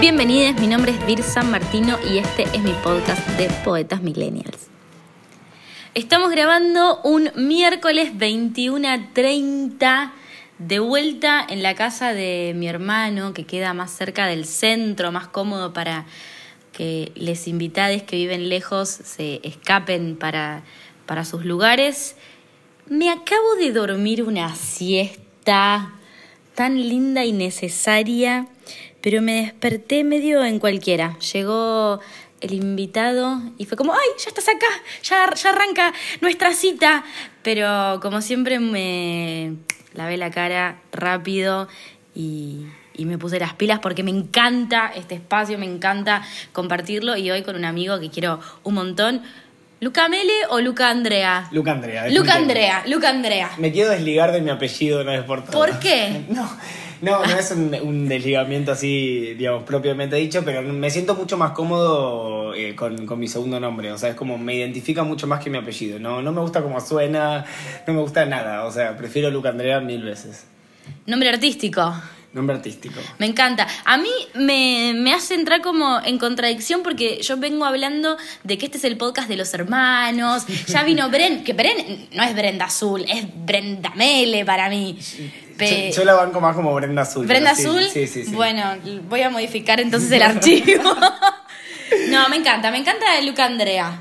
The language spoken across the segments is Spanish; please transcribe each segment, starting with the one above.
Bienvenidos, mi nombre es Vir San Martino y este es mi podcast de Poetas Millennials. Estamos grabando un miércoles 21.30 de vuelta en la casa de mi hermano que queda más cerca del centro, más cómodo para que les invitades que viven lejos se escapen para, para sus lugares. Me acabo de dormir una siesta tan linda y necesaria, pero me desperté medio en cualquiera. Llegó el invitado y fue como, ¡ay, ya estás acá! Ya, ya arranca nuestra cita. Pero como siempre me lavé la cara rápido y, y me puse las pilas porque me encanta este espacio, me encanta compartirlo y hoy con un amigo que quiero un montón. ¿Luca Mele o Luca Andrea? Luca Andrea. Luca. Andrea, Luca Andrea. Me quiero desligar de mi apellido una vez por todas. ¿Por qué? No, no, no es un, desligamiento así, digamos, propiamente dicho, pero me siento mucho más cómodo eh, con, con mi segundo nombre. O sea, es como me identifica mucho más que mi apellido. No, no me gusta cómo suena, no me gusta nada. O sea, prefiero Luca Andrea mil veces. Nombre artístico. Nombre artístico. Me encanta. A mí me, me hace entrar como en contradicción porque yo vengo hablando de que este es el podcast de los hermanos. Ya vino Bren, que Bren no es Brenda Azul, es Brenda Mele para mí. Pe- Yo, yo la banco más como Brenda Azul. Brenda sí, Azul. Sí, sí, sí. Bueno, voy a modificar entonces el archivo. no, me encanta, me encanta Luca Andrea.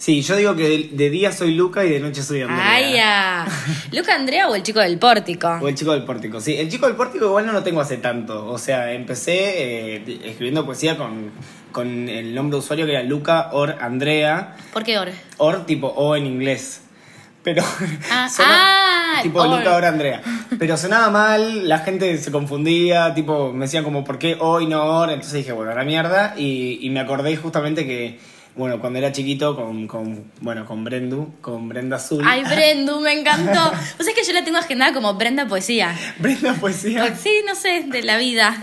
Sí, yo digo que de, día soy Luca y de noche soy Andrea. Ay, ya. Luca Andrea o el chico del pórtico. O el chico del pórtico, sí. El chico del pórtico igual no lo tengo hace tanto. O sea, empecé eh, escribiendo poesía con, con el nombre de usuario que era Luca Or Andrea. ¿Por qué ahora? Or tipo O en inglés. Pero. Ah, ah, tipo Or. Luca Or Andrea. Pero sonaba mal, la gente se confundía, tipo, me decían como, ¿por qué O y no Or? Entonces dije, bueno, a la mierda. Y, y me acordé justamente que. Bueno, cuando era chiquito con, con, bueno, con Brendu, con Brenda Azul. Ay, Brendu, me encantó. Pues es que yo la tengo agendada como Brenda Poesía. Brenda Poesía. Sí, no sé, de la vida.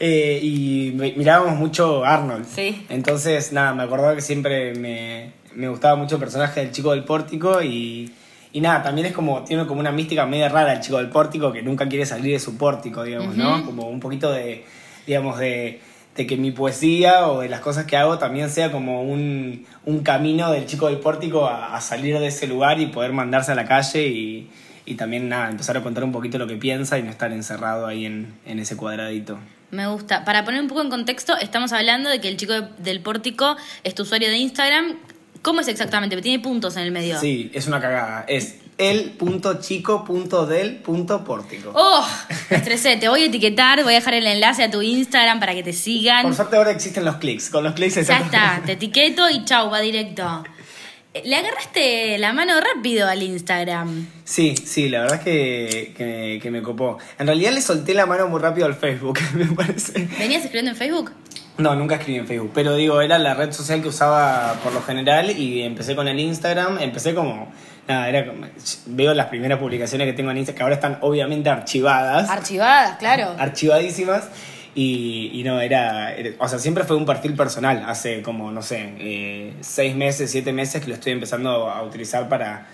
Eh, y mi- mirábamos mucho Arnold. Sí. Entonces, nada, me acordaba que siempre me, me gustaba mucho el personaje del chico del pórtico y, y nada, también es como, tiene como una mística media rara el chico del pórtico que nunca quiere salir de su pórtico, digamos, ¿no? Como un poquito de, digamos, de, de que mi poesía o de las cosas que hago también sea como un, un camino del chico del pórtico a, a salir de ese lugar y poder mandarse a la calle y, y también, nada, empezar a contar un poquito lo que piensa y no estar encerrado ahí en, en ese cuadradito. Me gusta. Para poner un poco en contexto, estamos hablando de que el chico de- del pórtico es tu usuario de Instagram. ¿Cómo es exactamente? Tiene puntos en el medio. Sí, es una cagada. Es el.chico.del.pórtico. ¡Oh! Me estresé. Te voy a etiquetar, voy a dejar el enlace a tu Instagram para que te sigan. Por suerte ahora existen los clics. Con los clics Ya está, te etiqueto y chau, va directo. Eh, Le agarraste la mano rápido al Instagram. Sí, sí, la verdad es que, que, que me copó. En realidad le solté la mano muy rápido al Facebook, me parece. ¿Venías escribiendo en Facebook? No, nunca escribí en Facebook, pero digo, era la red social que usaba por lo general y empecé con el Instagram. Empecé como. Nada, era. Veo las primeras publicaciones que tengo en Instagram, que ahora están obviamente archivadas. Archivadas, claro. archivadísimas. Y, y no, era, era- O sea, siempre fue un perfil personal. Hace como, no sé, eh, seis meses, siete meses que lo estoy empezando a utilizar para,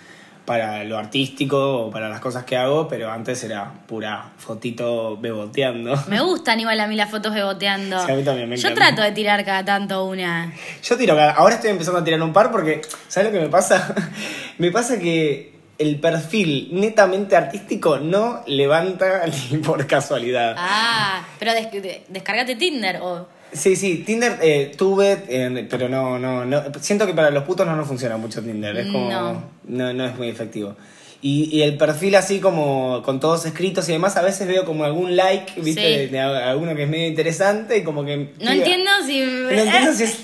para lo artístico o para las cosas que hago, pero antes era pura fotito beboteando. Me gustan igual a mí las fotos beboteando. Sí, a mí también me Yo encanta. trato de tirar cada tanto una. Yo tiro cada- Ahora estoy empezando a tirar un par porque, ¿sabes lo que me pasa? me pasa que el perfil netamente artístico no levanta ni por casualidad. Ah, pero des- de- descárgate Tinder o. Sí, sí, Tinder eh, tuve, eh, pero no, no, no. Siento que para los putos no nos funciona mucho Tinder. Es como. No. No, no es muy efectivo. Y, y el perfil así como con todos escritos y demás, a veces veo como algún like, ¿viste? Sí. De, de alguno que es medio interesante y como que. No entiendo si. No entiendo si es.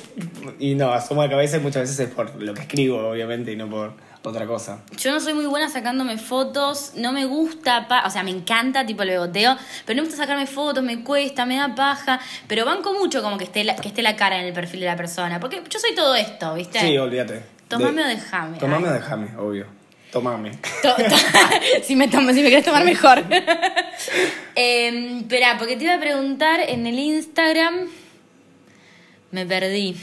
Y no, asomo la cabeza y muchas veces es por lo que escribo, obviamente, y no por otra cosa. Yo no soy muy buena sacándome fotos, no me gusta, pa- o sea, me encanta tipo el beboteo, pero no me gusta sacarme fotos, me cuesta, me da paja, pero banco mucho como que esté la, que esté la cara en el perfil de la persona, porque yo soy todo esto, ¿viste? Sí, olvídate. Tomame De- o dejame. Tomame Ay. o dejame, obvio. Tomame. To- to- si, me tomo- si me querés tomar mejor. eh, espera, porque te iba a preguntar en el Instagram. Me perdí.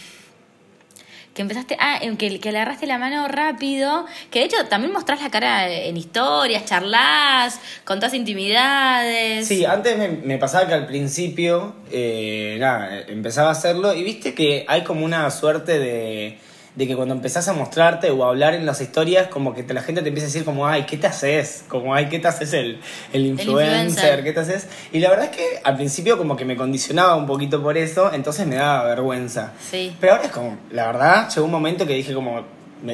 Que empezaste, ah, que, que le agarraste la mano rápido, que de hecho también mostrás la cara en historias, charlas, contás intimidades. Sí, antes me, pasaba que al principio, eh, nada, empezaba a hacerlo y viste que hay como una suerte de de que cuando empezás a mostrarte o a hablar en las historias, como que la gente te empieza a decir como, ay, ¿qué te haces? Como, ay, ¿qué te haces el, el, influencer? ¿Qué te haces? Y la verdad es que al principio como que me condicionaba un poquito por eso, entonces me daba vergüenza. Sí. Pero ahora es como, la verdad, llegó un momento que dije como,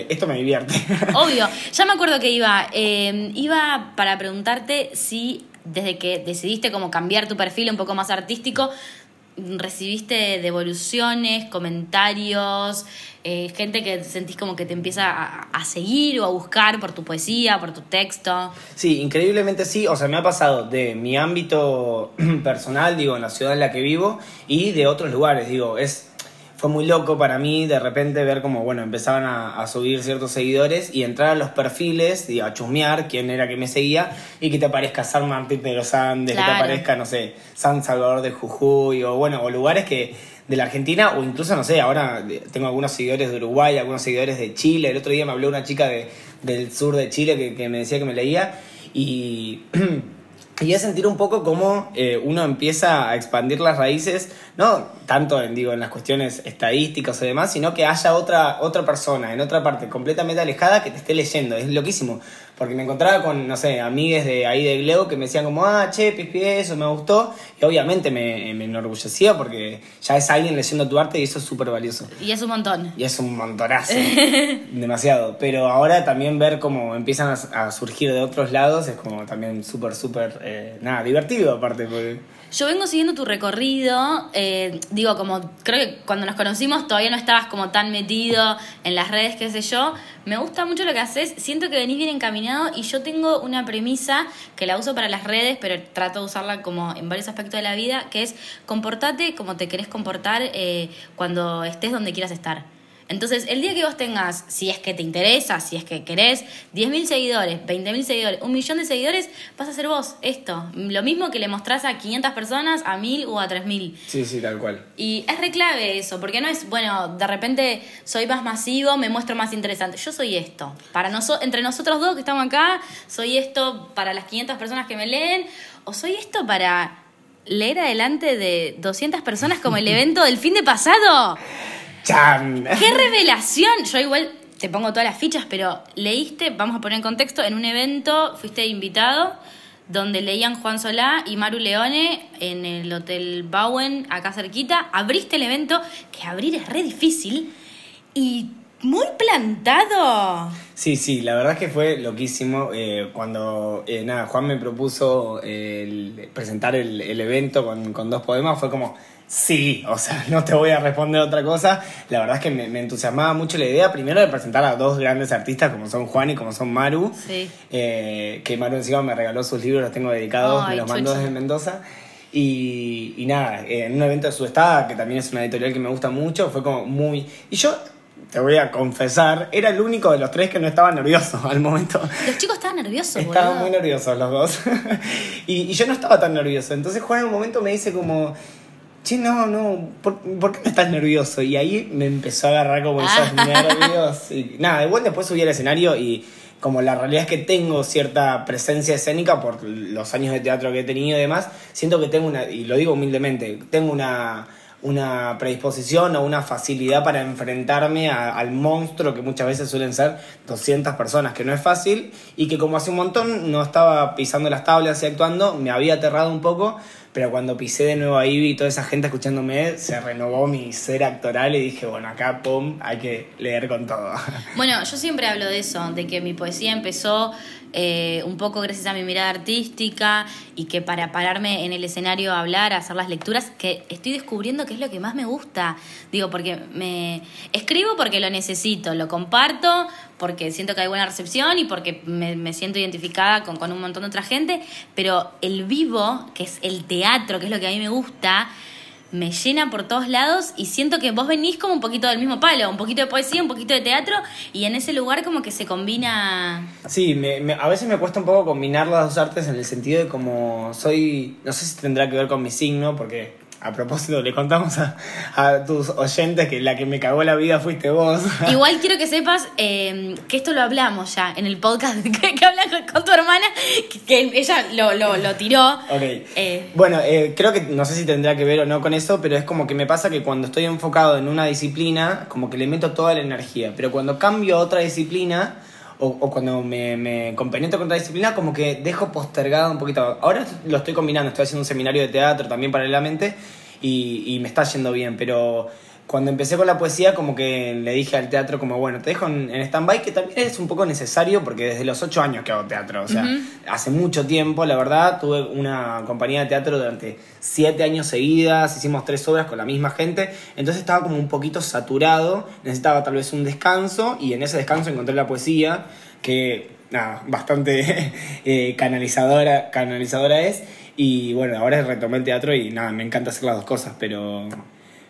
esto me divierte. Obvio. Ya me acuerdo que iba, eh, iba para preguntarte si desde que decidiste como cambiar tu perfil un poco más artístico, recibiste devoluciones, comentarios, eh, gente que sentís como que te empieza a, seguir o a buscar por tu poesía, por tu texto. Sí, increíblemente sí. O sea, me ha pasado de mi ámbito personal, digo, en la ciudad en la que vivo, y de otros lugares. Digo, es fue muy loco para mí de repente ver como, bueno, empezaban a, subir ciertos seguidores y entrar a los perfiles y a chusmear quién era que me seguía y que te aparezca San Martín de los Andes, que te aparezca, no sé, San Salvador de Jujuy o bueno, o lugares que de la Argentina o incluso, no sé, ahora tengo algunos seguidores de Uruguay, algunos seguidores de Chile. El otro día me habló una chica de, del sur de Chile que, que me decía que me leía y... y es sentir un poco cómo eh, uno empieza a expandir las raíces, no tanto en, digo, en las cuestiones estadísticas o demás, sino que haya otra, otra persona en otra parte completamente alejada que te esté leyendo. Es loquísimo. Porque me encontraba con, no sé, amigues de ahí de Gleo que me decían como, ah, che, pispi, eso me gustó. Y obviamente me, me enorgullecía porque ya es alguien leyendo tu arte y eso es súper valioso. Y es un montón. Y es un montonazo. demasiado. Pero ahora también ver cómo empiezan a, surgir de otros lados es como también súper, súper, eh, nada, divertido aparte. Porque... Yo vengo siguiendo tu recorrido, eh, digo, como creo que cuando nos conocimos todavía no estabas como tan metido en las redes, qué sé yo. Me gusta mucho lo que haces, siento que venís bien encaminado y yo tengo una premisa que la uso para las redes, pero trato de usarla como en varios aspectos de la vida, que es comportate como te querés comportar eh, cuando estés donde quieras estar. Entonces, el día que vos tengas, si es que te interesa, si es que querés, 10.000 seguidores, 20.000 seguidores, un millón de seguidores, vas a ser vos esto. Lo mismo que le mostrás a 500 personas, a 1.000 o a 3.000. Sí, sí, tal cual. Y es re clave eso, porque no es, bueno, de repente soy más masivo, me muestro más interesante. Yo soy esto. Para nosotros, entre nosotros dos que estamos acá, soy esto para las 500 personas que me leen, o soy esto para leer adelante de 200 personas como el evento del fin de pasado. ¡Qué revelación! Yo igual te pongo todas las fichas, pero leíste, vamos a poner en contexto, en un evento fuiste invitado donde leían Juan Solá y Maru Leone en el Hotel Bowen, acá cerquita. Abriste el evento, que abrir es re difícil, y muy plantado. Sí, sí, la verdad es que fue loquísimo. Eh, cuando eh, nada, Juan me propuso presentar el, evento con, con dos poemas, fue como Sí, o sea, no te voy a responder otra cosa. La verdad es que me, entusiasmaba mucho la idea, primero de presentar a dos grandes artistas como son Juan y como son Maru. Sí. Eh, que Maru encima me regaló sus libros, los tengo dedicados, me los mandó desde Mendoza. Y, y nada, en un evento de su estado, que también es una editorial que me gusta mucho, fue como muy... Y yo te voy a confesar, era el único de los tres que no estaba nervioso al momento. Los chicos estaban nerviosos, Estaban muy nerviosos los dos. y, y, yo no estaba tan nervioso. Entonces Juan en un momento me dice como, che, no, no, ¿por, qué me estás nervioso? Y ahí me empezó a agarrar como esos ah. nervios. Y nada, igual después subí al escenario y como la realidad es que tengo cierta presencia escénica por los años de teatro que he tenido y demás, siento que tengo una, y lo digo humildemente, tengo una, una predisposición o una facilidad para enfrentarme al monstruo que muchas veces suelen ser 200 personas, que no es fácil, y que como hace un montón no estaba pisando las tablas y actuando, me había aterrado un poco, pero cuando pisé de nuevo ahí y toda esa gente escuchándome, se renovó mi ser actoral y dije, bueno, acá, pum, hay que leer con todo. Bueno, yo siempre hablo de eso, de que mi poesía empezó eh, un poco gracias a mi mirada artística y que para pararme en el escenario a hablar, a hacer las lecturas, que estoy descubriendo que es lo que más me gusta. Digo, porque me escribo porque lo necesito, lo comparto porque siento que hay buena recepción y porque me, siento identificada con, con un montón de otra gente, pero el vivo, que es el teatro, que es lo que a mí me gusta, me llena por todos lados y siento que vos venís como un poquito del mismo palo, un poquito de poesía, un poquito de teatro y en ese lugar como que se combina... Sí, me, a veces me cuesta un poco combinar las dos artes en el sentido de como soy, no sé si tendrá que ver con mi signo, porque a propósito, le contamos a, a, tus oyentes que la que me cagó la vida fuiste vos. Igual quiero que sepas eh, que esto lo hablamos ya en el podcast que, que hablas con, tu hermana, que, que ella lo, lo, lo, tiró. Ok. Eh. Bueno, eh, creo que no sé si tendrá que ver o no con eso, pero es como que me pasa que cuando estoy enfocado en una disciplina, como que le meto toda la energía. Pero cuando cambio a otra disciplina, o, o, cuando me, me compenetro con disciplina, como que dejo postergado un poquito. Ahora lo estoy combinando, estoy haciendo un seminario de teatro también paralelamente y, y me está yendo bien, pero cuando empecé con la poesía, como que le dije al teatro, como bueno, te dejo en, en stand-by, que también es un poco necesario porque desde los ocho años que hago teatro, o sea, uh -huh. hace mucho tiempo, la verdad, tuve una compañía de teatro durante siete años seguidas, hicimos tres obras con la misma gente, entonces estaba como un poquito saturado, necesitaba tal vez un descanso y en ese descanso encontré la poesía, que nada, bastante eh, canalizadora, canalizadora es, y bueno, ahora retomé el teatro y nada, me encanta hacer las dos cosas, pero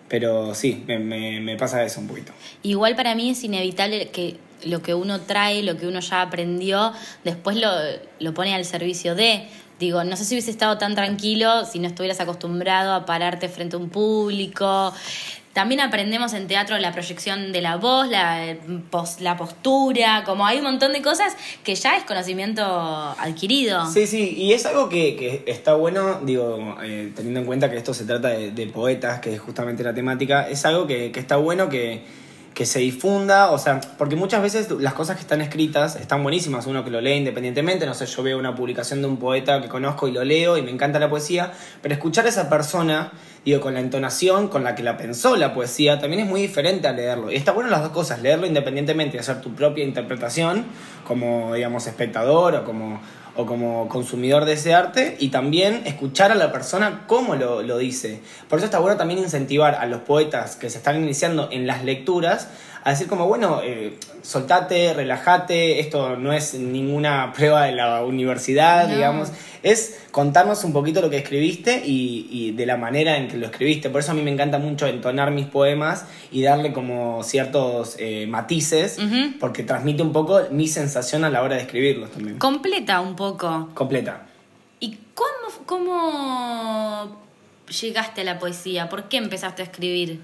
pero sí, me, me, me, pasa eso un poquito. Igual para mí es inevitable que lo que uno trae, lo que uno ya aprendió, después lo, lo pone al servicio de. Digo, no sé si hubiese estado tan tranquilo si no estuvieras acostumbrado a pararte frente a un público. También aprendemos en teatro la proyección de la voz, la, la postura, como hay un montón de cosas que ya es conocimiento adquirido. Sí, sí, y es algo que, que está bueno, digo, eh, teniendo en cuenta que esto se trata de, de, poetas, que es justamente la temática, es algo que, que está bueno que, que se difunda, o sea, porque muchas veces las cosas que están escritas están buenísimas, uno que lo lee independientemente, no sé, yo veo una publicación de un poeta que conozco y lo leo y me encanta la poesía, pero escuchar a esa persona, digo, con la entonación con la que la pensó la poesía, también es muy diferente a leerlo. Y está bueno las dos cosas, leerlo independientemente y hacer tu propia interpretación, como, digamos, espectador o como, o como consumidor de ese arte y también escuchar a la persona cómo lo, lo, dice. Por eso está bueno también incentivar a los poetas que se están iniciando en las lecturas a decir como, bueno, eh, soltate, relájate, esto no es ninguna prueba de la universidad, no. digamos, es contarnos un poquito lo que escribiste y, y, de la manera en que lo escribiste. Por eso a mí me encanta mucho entonar mis poemas y darle como ciertos eh, matices, uh -huh. porque transmite un poco mi sensación a la hora de escribirlos también. Completa un poco. Completa. ¿Y cómo, cómo llegaste a la poesía? ¿Por qué empezaste a escribir?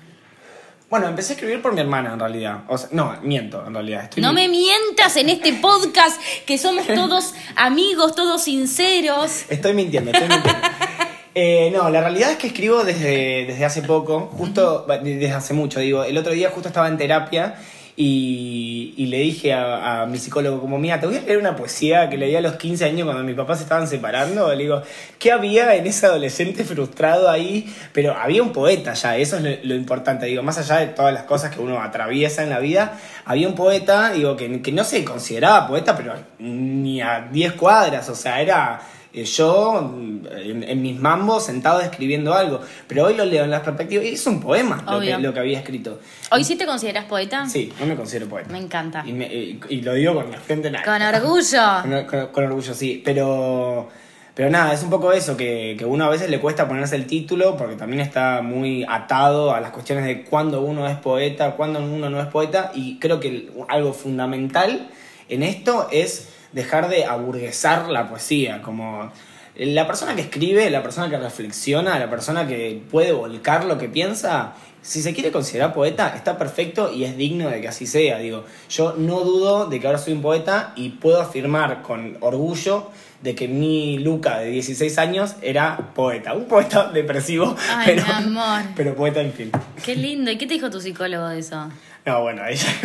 Bueno, empecé a escribir por mi hermana en realidad. O sea, no, miento en realidad. Estoy no me mientas en este podcast que somos todos amigos, todos sinceros. Estoy mintiendo, estoy mintiendo. eh, no, la realidad es que escribo desde, desde hace poco, justo, desde hace mucho, digo. El otro día justo estaba en terapia y, y, le dije a, a, mi psicólogo como, mira, te voy a leer una poesía que leí a los 15 años cuando mis papás se estaban separando. Le digo, ¿qué había en ese adolescente frustrado ahí? Pero había un poeta ya, eso es lo, lo, importante. Digo, más allá de todas las cosas que uno atraviesa en la vida, había un poeta, digo, que, que no se consideraba poeta, pero ni a 10 cuadras, o sea, era yo en, en, mis mambos sentado escribiendo algo. Pero hoy lo leo en las perspectivas es un poema lo que, lo que, había escrito. ¿Hoy sí te consideras poeta? Sí, no me considero poeta. Me encanta. Y, me, y, y lo digo con la frente en Con orgullo. Con, con, con, orgullo, sí. Pero, pero nada, es un poco eso, que, que uno a veces le cuesta ponerse el título porque también está muy atado a las cuestiones de cuándo uno es poeta, cuándo uno no es poeta. Y creo que algo fundamental en esto es dejar de aburguesar la poesía, como la persona que escribe, la persona que reflexiona, la persona que puede volcar lo que piensa, si se quiere considerar poeta, está perfecto y es digno de que así sea. Digo, yo no dudo de que ahora soy un poeta y puedo afirmar con orgullo de que mi Luca de 16 años era poeta. Un poeta depresivo, Ay, pero, mi amor. pero poeta en fin. Qué lindo. ¿Y qué te dijo tu psicólogo de eso? No, bueno,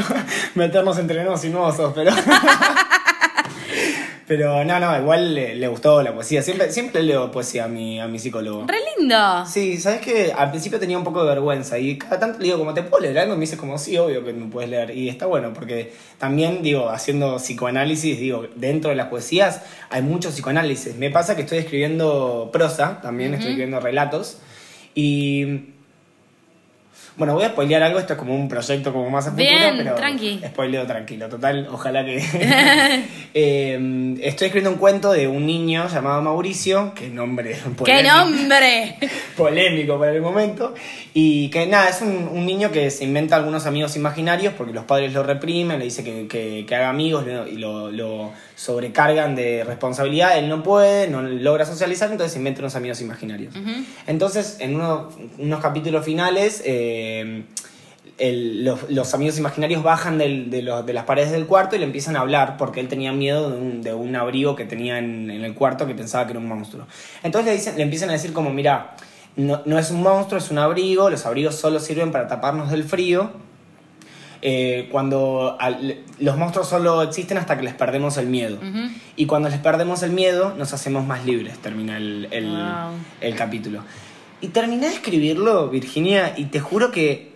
meternos entre nos y nuevos, pero... Pero no, no, igual le, le, gustó la poesía. Siempre, siempre leo poesía a mi, a mi psicólogo. ¡Re lindo! Sí, sabes que al principio tenía un poco de vergüenza y cada tanto le digo, como te puedo leer algo, y me dice como, sí, obvio que me puedes leer. Y está bueno, porque también, digo, haciendo psicoanálisis, digo, dentro de las poesías hay mucho psicoanálisis. Me pasa que estoy escribiendo prosa, también uh -huh. estoy escribiendo relatos. Y Bueno, voy a spoilear algo, esto es como un proyecto como más a futuro, Bien, pero tranqui. spoileo tranquilo, total, ojalá que... Eh, estoy escribiendo un cuento de un niño llamado Mauricio, qué nombre ¡Qué polémico, nombre! polémico para el momento, y que nada, es un, un niño que se inventa algunos amigos imaginarios porque los padres lo reprimen, le dice que, que- que haga amigos y lo, lo sobrecargan de responsabilidad, él no puede, no logra socializar, entonces se inventa unos amigos imaginarios. Entonces, en uno- unos capítulos finales, eh, el- los, los amigos imaginarios bajan del- de, los- de las paredes del cuarto y le empiezan a hablar porque él tenía miedo de un, de un abrigo que tenía en, en el cuarto que pensaba que era un monstruo. Entonces le, dicen, le empiezan a decir como, mira, no, no es un monstruo, es un abrigo, los abrigos solo sirven para taparnos del frío. Eh, cuando al- los monstruos solo existen hasta que les perdemos el miedo. Y cuando les perdemos el miedo, nos hacemos más libres, termina el, el- Wow. el capítulo. Y terminé de escribirlo, Virginia, y te juro que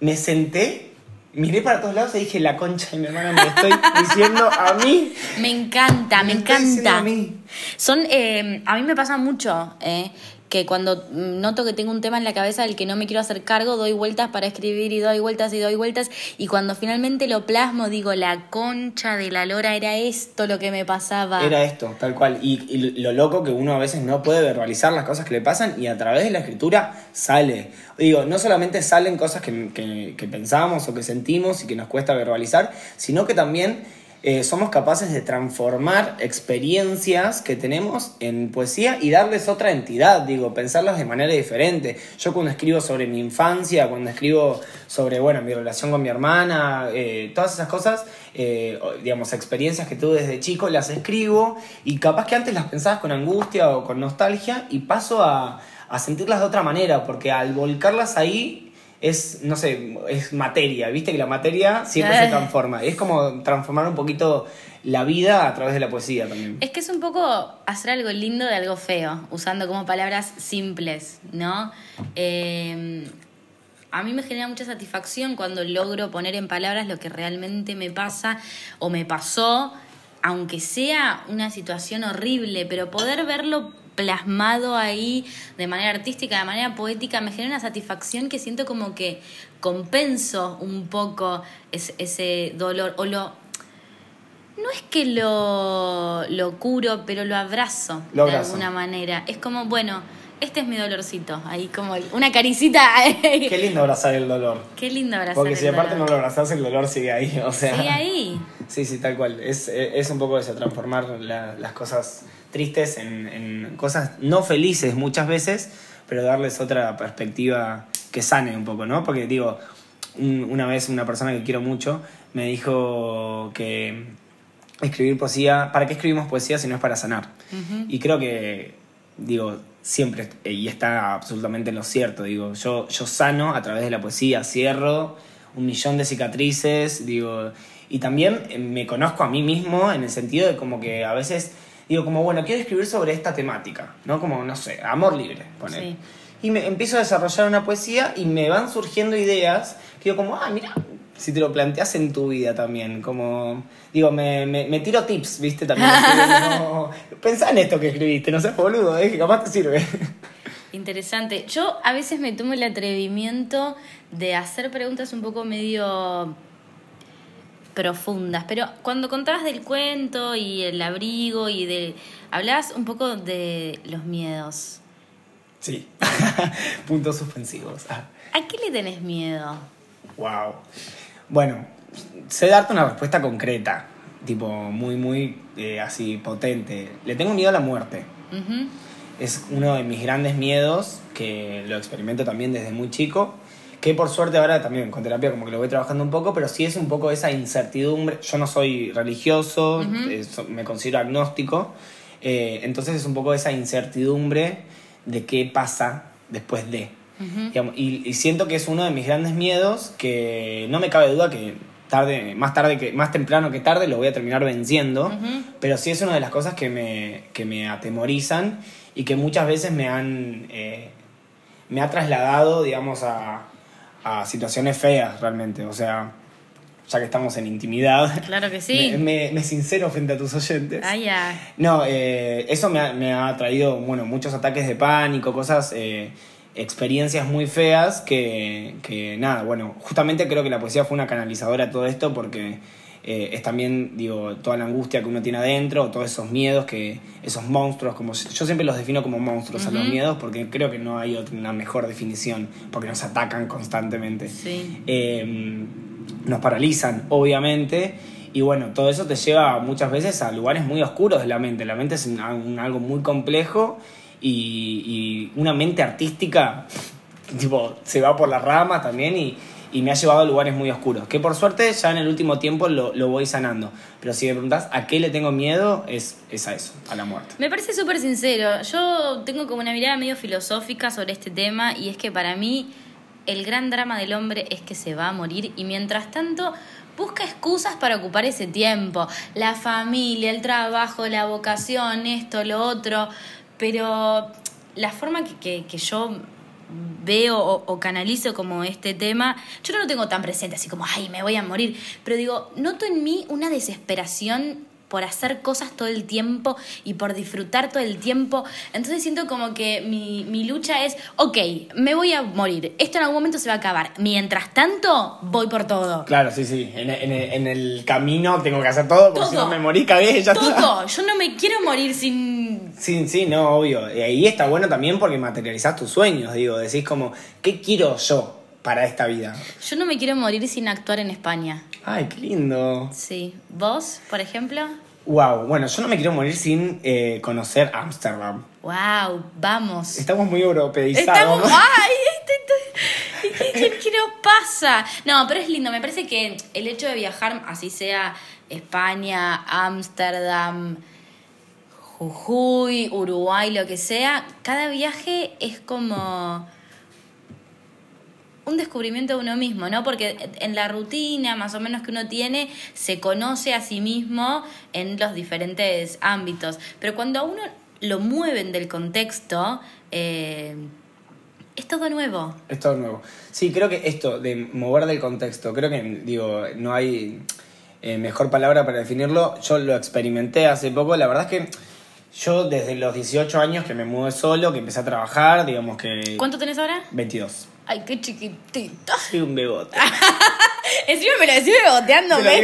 me senté, miré para todos lados y dije, la concha de mi hermana me lo estoy diciendo a mí. Me encanta, me diciendo encanta. a mí. Son, eh, a mí me pasa mucho eh, que cuando mm, noto que tengo un tema en la cabeza del que no me quiero hacer cargo, doy vueltas para escribir y doy vueltas y doy vueltas y cuando finalmente lo plasmo digo, la concha de la lora era esto lo que me pasaba. Era esto, tal cual. Y, y lo loco que uno a veces no puede verbalizar las cosas que le pasan y a través de la escritura sale. Digo, no solamente salen cosas que, que- que pensamos o que sentimos y que nos cuesta verbalizar, sino que también eh, somos capaces de transformar experiencias que tenemos en poesía y darles otra entidad, digo, pensarlas de manera diferente. Yo cuando escribo sobre mi infancia, cuando escribo sobre, bueno, mi relación con mi hermana, eh, todas esas cosas, eh, digamos, experiencias que tuve desde chico, las escribo y capaz que antes las pensabas con angustia o con nostalgia y paso a, a sentirlas de otra manera, porque al volcarlas ahí es, no sé, es materia, viste que la materia siempre se transforma. Es como transformar un poquito la vida a través de la poesía también. Es que es un poco hacer algo lindo de algo feo, usando como palabras simples, ¿no? Eh, a mí me genera mucha satisfacción cuando logro poner en palabras lo que realmente me pasa o me pasó, aunque sea una situación horrible, pero poder verlo plasmado ahí de manera artística, de manera poética, me genera una satisfacción que siento como que compenso un poco ese, ese dolor o lo no es que lo, lo curo, pero lo abrazo Lo de alguna manera. Es como, bueno, este es mi dolorcito. Ahí como una caricita. Qué lindo abrazar el dolor. Qué lindo abrazar Porque el si aparte dolor. no lo abrazás, el dolor sigue ahí. O sea, Sigue ahí. Sí, sí, tal cual. Es, es un poco eso, transformar la- las cosas tristes en, en cosas no felices muchas veces, pero darles otra perspectiva que sane un poco, ¿no? Porque digo, un- una vez una persona que quiero mucho me dijo que escribir poesía, ¿para qué escribimos poesía si no es para sanar? Y creo que, digo, siempre, y está absolutamente en lo cierto, digo, yo, yo sano a través de la poesía, cierro un millón de cicatrices, digo, y también eh, me conozco a mí mismo en el sentido de como que a veces digo como, bueno, quiero escribir sobre esta temática, ¿no? Como, no sé, amor libre, poner. Sí. Y me empiezo a desarrollar una poesía y me van surgiendo ideas que digo como, ah, mira, si te lo planteas en tu vida también, como, digo, me, me, me tiro tips, ¿viste? También. como, pensá en esto que escribiste, no seas boludo, ¿eh? que capaz te sirve. Interesante. Yo a veces me tomo el atrevimiento de hacer preguntas un poco medio profundas, pero cuando contabas del cuento y el abrigo y de... Hablabas un poco de los miedos. Sí. Puntos suspensivos. Ah. ¿A qué le tenés miedo? Wow. Bueno, sé darte una respuesta concreta, tipo muy, muy eh, así potente. Le tengo miedo a la muerte. Es uno de mis grandes miedos, que lo experimento también desde muy chico, que por suerte ahora también con terapia como que lo voy trabajando un poco, pero sí es un poco esa incertidumbre. Yo no soy religioso, eh, so- me considero agnóstico, eh, entonces es un poco esa incertidumbre de qué pasa después de. Digamos, y, y siento que es uno de mis grandes miedos que no me cabe duda que tarde, más tarde que, más temprano que tarde lo voy a terminar venciendo. Pero sí es una de las cosas que me, que me atemorizan y que muchas veces me han eh, me ha trasladado, digamos, a, a situaciones feas realmente. O sea, ya que estamos en intimidad. Claro que sí. Me, me- me sincero frente a tus oyentes. Ah, ya. No, eh, eso me ha, me ha traído, bueno, muchos ataques de pánico, cosas eh, experiencias muy feas que, que, nada, bueno, justamente creo que la poesía fue una canalizadora de todo esto porque eh, es también, digo, toda la angustia que uno tiene adentro, todos esos miedos, que esos monstruos, como yo siempre los defino como monstruos a los miedos porque creo que no hay otra mejor definición, porque nos atacan constantemente. Eh, nos paralizan, obviamente. Y bueno, todo eso te lleva muchas veces a lugares muy oscuros de la mente. La mente es algo muy complejo y, una mente artística, tipo, se va por la rama también y, me ha llevado a lugares muy oscuros. Que por suerte ya en el último tiempo lo, voy sanando. Pero si me preguntas a qué le tengo miedo, es, es a eso, a la muerte. Me parece súper sincero. Yo tengo como una mirada medio filosófica sobre este tema y es que para mí el gran drama del hombre es que se va a morir y mientras tanto busca excusas para ocupar ese tiempo. La familia, el trabajo, la vocación, esto, lo otro. Pero la forma que, que, yo veo o, canalizo como este tema, yo no lo tengo tan presente, así como, ay, me voy a morir, pero digo, noto en mí una desesperación por hacer cosas todo el tiempo y por disfrutar todo el tiempo. Entonces siento como que mi, mi, lucha es, ok, me voy a morir, esto en algún momento se va a acabar. Mientras tanto, voy por todo. Claro, sí, sí. En, en, el camino tengo que hacer todo, porque si no me morí, cagué, ya Todo. Yo no me quiero morir sin... Sí, sí, no, obvio. Y ahí está bueno también porque materializás tus sueños, digo. Decís como, ¿qué quiero yo para esta vida? Yo no me quiero morir sin actuar en España. Ay, qué lindo. Sí. ¿Vos, por ejemplo? Wow, bueno, yo no me quiero morir sin eh, conocer Ámsterdam. Wow, vamos. Estamos muy europeizados. Estamos, ay, este, este, ¿qué, qué, nos pasa? No, pero es lindo, me parece que el hecho de viajar, así sea España, Ámsterdam, Jujuy, Uruguay, lo que sea, cada viaje es como un descubrimiento de uno mismo, ¿no? Porque en la rutina más o menos que uno tiene, se conoce a sí mismo en los diferentes ámbitos. Pero cuando a uno lo mueven del contexto, eh, es todo nuevo. Es todo nuevo. Sí, creo que esto de mover del contexto, creo que, digo, no hay eh, mejor palabra para definirlo. Yo lo experimenté hace poco, la verdad es que yo desde los 18 años que me mudé solo, que empecé a trabajar, digamos que... ¿Cuánto tenés ahora? 22. Ay, qué chiquitito. Soy un bebote. Encima me lo estoy beboteándome.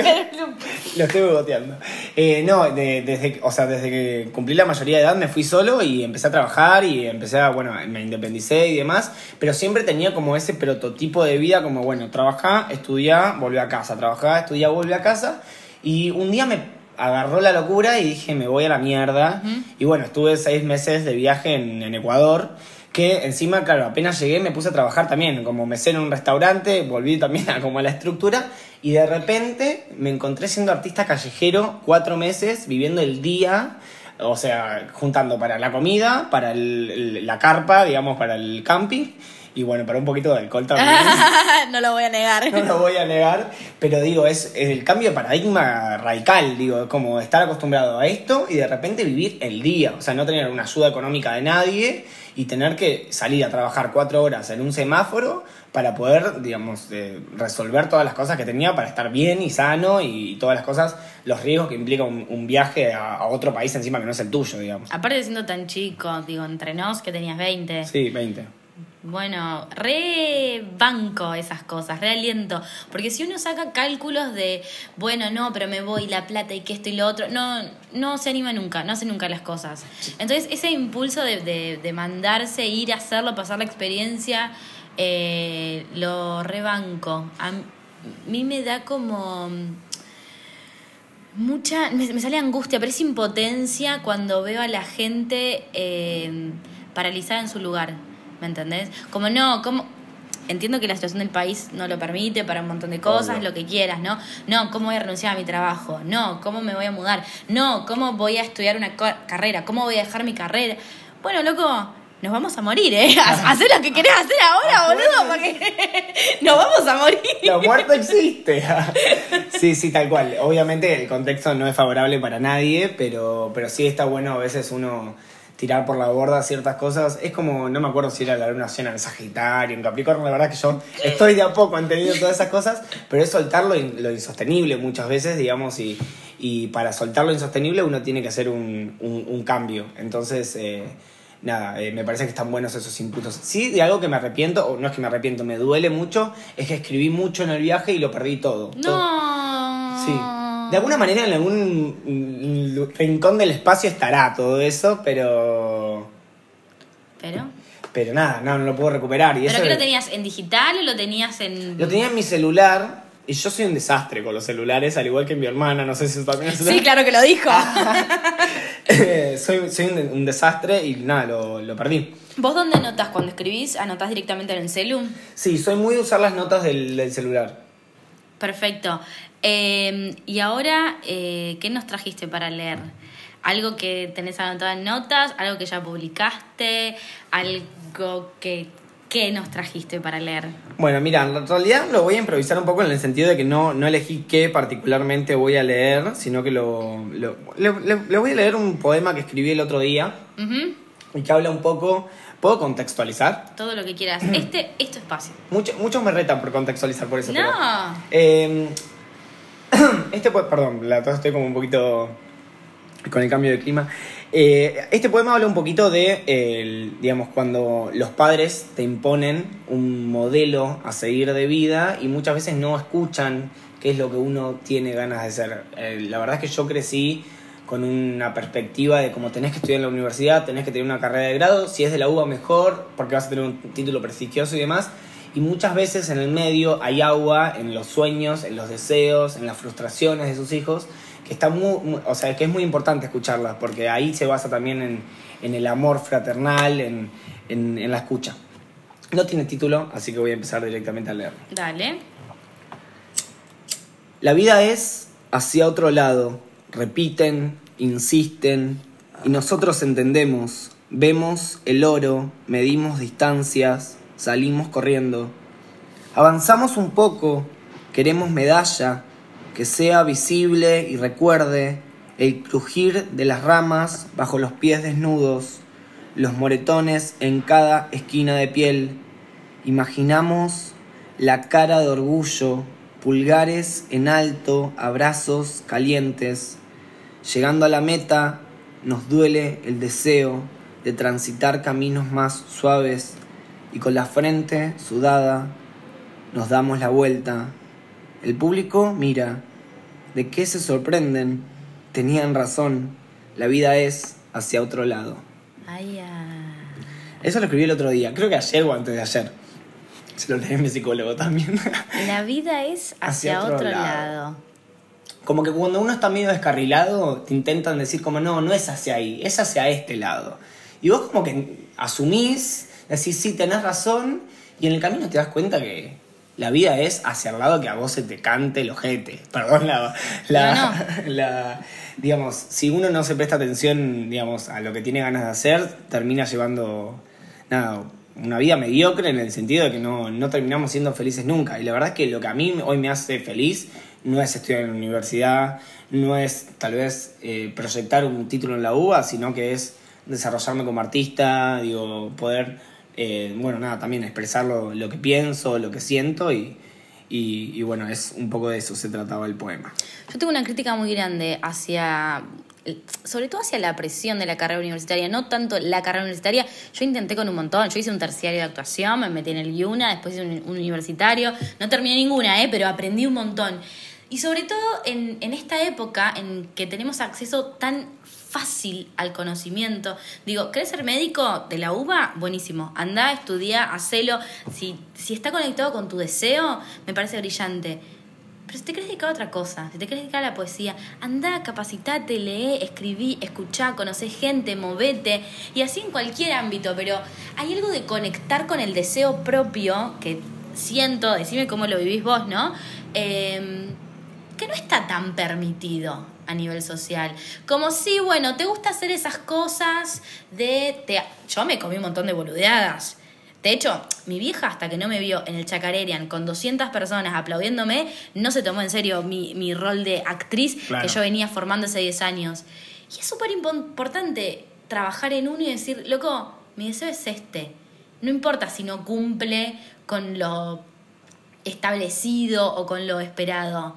Lo, estoy beboteando. Eh, no, desde, o sea, desde que cumplí la mayoría de edad me fui solo y empecé a trabajar y empecé a, bueno, me independicé y demás, pero siempre tenía como ese prototipo de vida como, bueno, trabajá, estudiá, volví a casa, trabajá, estudiá, volví a casa y un día me agarró la locura y dije, me voy a la mierda. Y bueno, estuve seis meses de viaje en, en Ecuador que encima, claro, apenas llegué me puse a trabajar también como mesero en un restaurante, volví también a como a la estructura y de repente me encontré siendo artista callejero cuatro meses, viviendo el día, o sea, juntando para la comida, para la carpa, digamos, para el camping. Y bueno, para un poquito de alcohol también. no lo voy a negar. No lo voy a negar. Pero digo, es, el cambio de paradigma radical. Digo, como estar acostumbrado a esto y de repente vivir el día. O sea, no tener una ayuda económica de nadie y tener que salir a trabajar cuatro horas en un semáforo para poder, digamos, resolver todas las cosas que tenía para estar bien y sano y, todas las cosas, los riesgos que implica un, viaje a, otro país encima que no es el tuyo, digamos. Aparte de siendo tan chico, digo, entre nos que tenías 20. Sí, 20. Bueno, re banco esas cosas, re aliento. Porque si uno saca cálculos de, bueno, no, pero me voy la plata y que esto y lo otro, no, no se anima nunca, no hace nunca las cosas. Entonces, ese impulso de, de, mandarse, ir a hacerlo, pasar la experiencia, eh, lo rebanco. A mí me da como mucha. Me, sale angustia, pero es impotencia cuando veo a la gente eh, paralizada en su lugar ¿me entendés? Como no, como entiendo que la situación del país no lo permite para un montón de cosas, lo que quieras, ¿no? No, ¿cómo voy a renunciar a mi trabajo? No, ¿cómo me voy a mudar? No, ¿cómo voy a estudiar una carrera? ¿Cómo voy a dejar mi carrera? Bueno, loco, nos vamos a morir, ¿eh? Haz lo que querés hacer ahora, boludo, porque nos vamos a morir. La muerte existe. sí, sí, tal cual. Obviamente el contexto no es favorable para nadie, pero, pero sí está bueno a veces uno tirar por la borda ciertas cosas. Es como, no me acuerdo si era la luna llena en Sagitario, en Capricornio, la verdad que yo estoy de a poco entendiendo todas esas cosas, pero es soltar lo, insostenible muchas veces, digamos, y, y, para soltar lo insostenible uno tiene que hacer un, un, cambio. Entonces, eh, nada, eh, me parece que están buenos esos impulsos. Sí, de algo que me arrepiento, o no es que me arrepiento, me duele mucho, es que escribí mucho en el viaje y lo perdí todo. Todo. No. De alguna manera en algún rincón del espacio estará todo eso, pero... ¿Pero? Pero nada, no, no lo puedo recuperar. Y ¿Pero eso qué lo tenías en digital o lo tenías en.? Lo tenía en mi celular y yo soy un desastre con los celulares, al igual que mi hermana, no sé si eso también es Sí, claro que lo dijo. soy soy un, un desastre y nada, lo, lo perdí. ¿Vos dónde anotás cuando escribís? ¿Anotás directamente en el celu? Sí, soy muy de usar las notas del, del celular. Perfecto. Eh, y ahora, eh, ¿qué nos trajiste para leer? ¿Algo que tenés anotado en notas? ¿Algo que ya publicaste? ¿Algo que... ¿Qué nos trajiste para leer? Bueno, mira, en realidad lo voy a improvisar un poco en el sentido de que no, no elegí qué particularmente voy a leer, sino que lo, lo- le, le- le voy a leer un poema que escribí el otro día y que habla un poco... ¿Puedo contextualizar? Todo lo que quieras. Este es tu espacio. Mucho- muchos me retan por contextualizar por eso. pero- No. Eh, este poema, perdón, la tos estoy como un poquito con el cambio de clima. Eh, este poema habla un poquito de, el, digamos, cuando los padres te imponen un modelo a seguir de vida y muchas veces no escuchan qué es lo que uno tiene ganas de ser. Eh, la verdad es que yo crecí con una perspectiva de como tenés que estudiar en la universidad, tenés que tener una carrera de grado, si es de la UBA mejor, porque vas a tener un título prestigioso y demás. Y muchas veces en el medio hay agua en los sueños, en los deseos, en las frustraciones de sus hijos, que está muy, muy- o sea, que es muy importante escucharlas, porque ahí se basa también en, en el amor fraternal, en, en- en la escucha. No tiene título, así que voy a empezar directamente a leerlo. Dale. La vida es hacia otro lado, repiten, insisten, y nosotros entendemos, vemos el oro, medimos distancias, salimos corriendo. Avanzamos un poco, queremos medalla, que sea visible y recuerde el crujir de las ramas bajo los pies desnudos, los moretones en cada esquina de piel. Imaginamos la cara de orgullo, pulgares en alto, abrazos calientes. Llegando a la meta, nos duele el deseo de transitar caminos más suaves y con la frente sudada nos damos la vuelta. El público mira. ¿De qué se sorprenden? Tenían razón. La vida es hacia otro lado. Ay, ah. Eso lo escribí el otro día, creo que ayer o antes de ayer. Se lo leí a mi psicólogo también. La vida es hacia, otro, lado. como que cuando uno está medio descarrilado, te intentan decir como, no, no es hacia ahí, es hacia este lado. Y vos como que asumís, decís, sí, tenés razón, y en el camino te das cuenta que la vida es hacia el lado que a vos se te cante el ojete. Perdón, la... la, la- digamos, si uno no se presta atención, digamos, a lo que tiene ganas de hacer, termina llevando, nada, una vida mediocre en el sentido de que no, no terminamos siendo felices nunca. Y la verdad es que lo que a mí hoy me hace feliz no es estudiar en la universidad, no es tal vez eh, proyectar un título en la UBA, sino que es desarrollarme como artista, digo, poder, eh, bueno, nada, también expresar lo, que pienso, lo que siento y, y, y bueno, es un poco de eso se trataba el poema. Yo tengo una crítica muy grande hacia, sobre todo hacia la presión de la carrera universitaria, no tanto la carrera universitaria. Yo intenté con un montón, yo hice un terciario de actuación, me metí en el IUNA, después hice un, un universitario, no terminé ninguna, ¿eh? pero aprendí un montón. Y sobre todo en, en esta época en que tenemos acceso tan fácil al conocimiento. Digo, ¿querés ser médico de la UBA? Buenísimo. Andá, estudia, hacelo. Si, si está conectado con tu deseo, me parece brillante. Pero si te querés dedicar a otra cosa, si te querés dedicar a la poesía, andá, capacitate, lee, escribí, escuchá, conocé gente, movete, y así en cualquier ámbito, pero hay algo de conectar con el deseo propio que siento, decime cómo lo vivís vos, ¿no? Eh, que no está tan permitido a nivel social. Como si, bueno, te gusta hacer esas cosas de... Te... Yo me comí un montón de boludeadas. De hecho, mi vieja, hasta que no me vio en el Chacarerian con 200 personas aplaudiéndome, no se tomó en serio mi, mi rol de actriz Claro. que yo venía formando hace 10 años. Y es súper impo- importante trabajar en uno y decir, loco, mi deseo es este. No importa si no cumple con lo establecido o con lo esperado.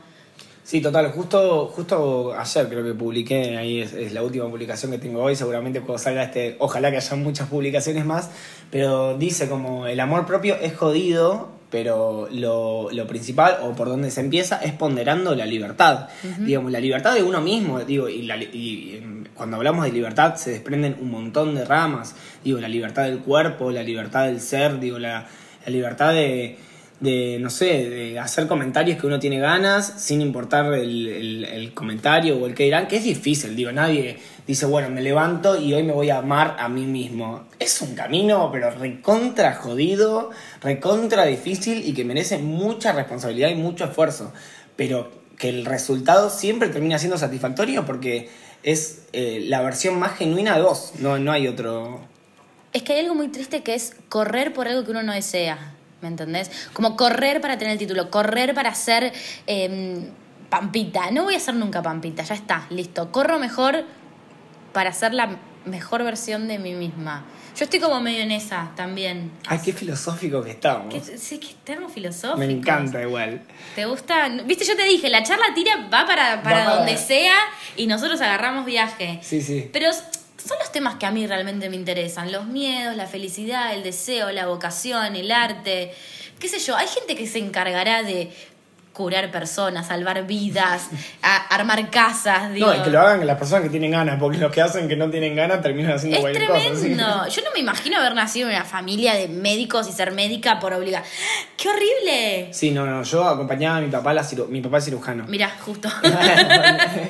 Sí, total. Justo, justo ayer creo que publiqué, ahí es, es la última publicación que tengo hoy, seguramente cuando salga este, ojalá que haya muchas publicaciones más, pero dice como el amor propio es jodido, pero lo, lo principal o por donde se empieza es ponderando la libertad. Digamos, la libertad de uno mismo, digo, y, la, y, em, cuando hablamos de libertad se desprenden un montón de ramas, digo, la libertad del cuerpo, la libertad del ser, digo, la, la libertad de, de, no sé, de hacer comentarios que uno tiene ganas sin importar el, el- comentario o el que dirán, que es difícil, digo, nadie dice, bueno, me levanto y hoy me voy a amar a mí mismo. Es un camino, pero recontra jodido, recontra difícil y que merece mucha responsabilidad y mucho esfuerzo, pero que el resultado siempre termina siendo satisfactorio porque es eh, la versión más genuina de vos, no, no hay otro... Es que hay algo muy triste que es correr por algo que uno no desea, ¿me entendés? Como correr para tener el título, correr para ser em, pampita. No voy a ser nunca pampita, ya está, listo. Corro mejor para ser la mejor versión de mí misma. Yo estoy como medio en esa también. Ay, qué filosófico que estamos. Que, sí, que estamos filosóficos. Me encanta igual. ¿Te gusta? Viste, yo te dije, la charla tira va para, para donde sea y nosotros agarramos viaje. Sí, sí. Pero son los temas que a mí realmente me interesan. Los miedos, la felicidad, el deseo, la vocación, el arte. Qué sé yo, hay gente que se encargará de curar personas, salvar vidas, a- armar casas. Digo. No, y que lo hagan las personas que tienen ganas, porque los que hacen que no tienen ganas terminan haciendo Es cualquier cosa. ¿sí? tremendo. Yo no me imagino haber nacido en una familia de médicos y ser médica por obligar. ¡Qué horrible! Sí, no, no, yo acompañaba a mi papá, la ciru- mi papá es cirujano. Mira, justo.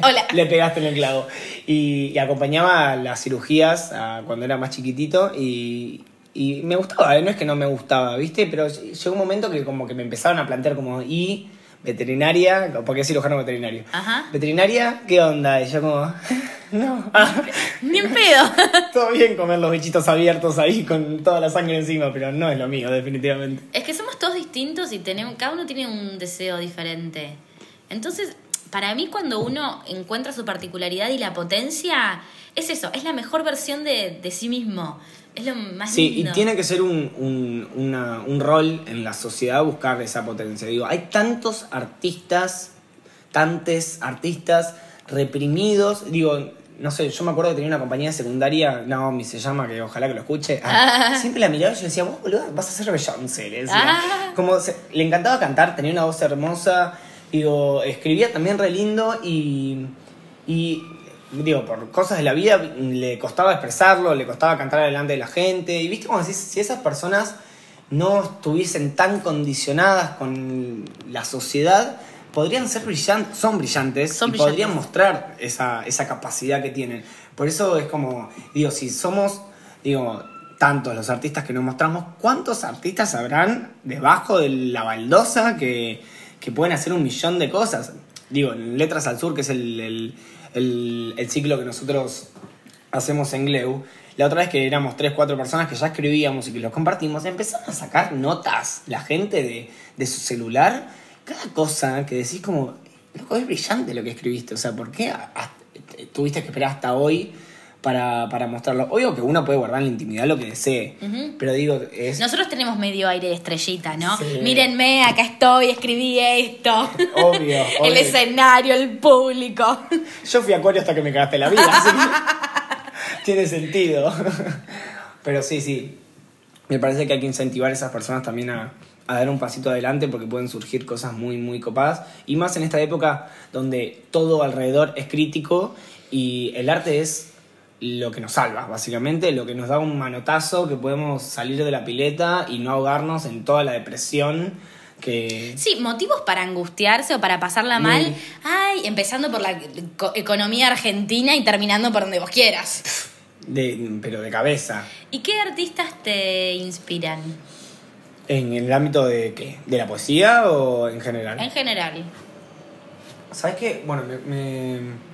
Hola. Le pegaste en el clavo. Y, y acompañaba a las cirugías a cuando era más chiquitito y, y me gustaba, ¿eh? no es que no me gustaba, ¿viste? Pero llegó un momento que como que me empezaron a plantear como, ¿y veterinaria? Porque es cirujano veterinario. Ajá. ¿Veterinaria? ¿Qué onda? Y yo como, no. Ni en pedo. todo bien comer los bichitos abiertos ahí con toda la sangre encima, pero no es lo mío, definitivamente. Es que somos todos distintos y tenemos, cada uno tiene un deseo diferente. Entonces, para mí cuando uno encuentra su particularidad y la potencia, es eso, es la mejor versión de, de sí mismo. Es lo más Sí, y tiene que ser un, un, una- un rol en la sociedad buscar esa potencia. Digo, hay tantos artistas, tantos artistas reprimidos. Digo, no sé, yo me acuerdo que tenía una compañía secundaria, Naomi se llama, que ojalá que lo escuche. Ah, Siempre la miraba y yo decía, vos boludo, vas a ser Beyoncé. Le, decía. Ah. Como se- le encantaba cantar, tenía una voz hermosa. Digo, escribía también re lindo y. Y digo, por cosas de la vida le costaba expresarlo, le costaba cantar delante de la gente. Y viste como decís, si esas personas no estuviesen tan condicionadas con la sociedad, podrían ser brillantes, son brillantes Son y brillantes. podrían mostrar esa, esa capacidad que tienen. Por eso es como, digo, si somos, digo, tantos los artistas que nos mostramos, ¿cuántos artistas habrán debajo de la baldosa que, que pueden hacer un millón de cosas? Digo, en Letras al Sur, que es el, el, el- ciclo que nosotros hacemos en Gleu, la otra vez que éramos tres, cuatro personas que ya escribíamos y que los compartimos, empezaron a sacar notas la gente de, de su celular, cada cosa que decís como, loco, es brillante lo que escribiste, o sea, ¿por qué tuviste que esperar hasta hoy para, para mostrarlo? Obvio que uno puede guardar en la intimidad lo que desee, pero digo, es... Nosotros tenemos medio aire de estrellita, ¿no? Sí. Mírenme, acá estoy, escribí esto. Obvio, el escenario, el público. Yo fui a Acuario hasta que me cagaste la vida, así que tiene sentido. Pero sí, sí. Me parece que hay que incentivar a esas personas también a, a dar un pasito adelante porque pueden surgir cosas muy, muy copadas. Y más en esta época donde todo alrededor es crítico y el arte es lo que nos salva, básicamente, lo que nos da un manotazo, que podemos salir de la pileta y no ahogarnos en toda la depresión que... Sí, motivos para angustiarse o para pasarla Muy. mal. Ay, empezando por la eco- economía argentina y terminando por donde vos quieras. De, pero de cabeza. ¿Y qué artistas te inspiran? ¿En el ámbito de qué? ¿De la poesía o en general? En general. ¿Sabes qué? Bueno, me... me-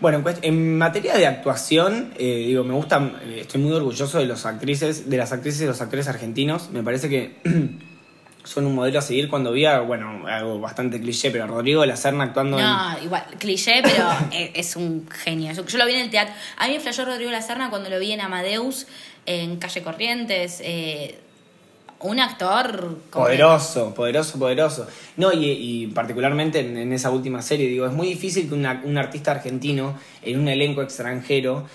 Bueno, en, materia de actuación, eh, digo, me gusta, eh, estoy muy orgulloso de los actrices, de las actrices y los actores argentinos. Me parece que son un modelo a seguir cuando vi a, bueno, algo bastante cliché, pero Rodrigo de la Serna actuando en... No, igual, cliché, pero es, es un genio. Yo, yo lo vi en el teatro. A mí me flashó Rodrigo La Serna cuando lo vi en Amadeus, en Calle Corrientes. eh, un actor poderoso, poderoso, poderoso. No, y, particularmente en, esa última serie, digo, es muy difícil que un artista argentino en un elenco extranjero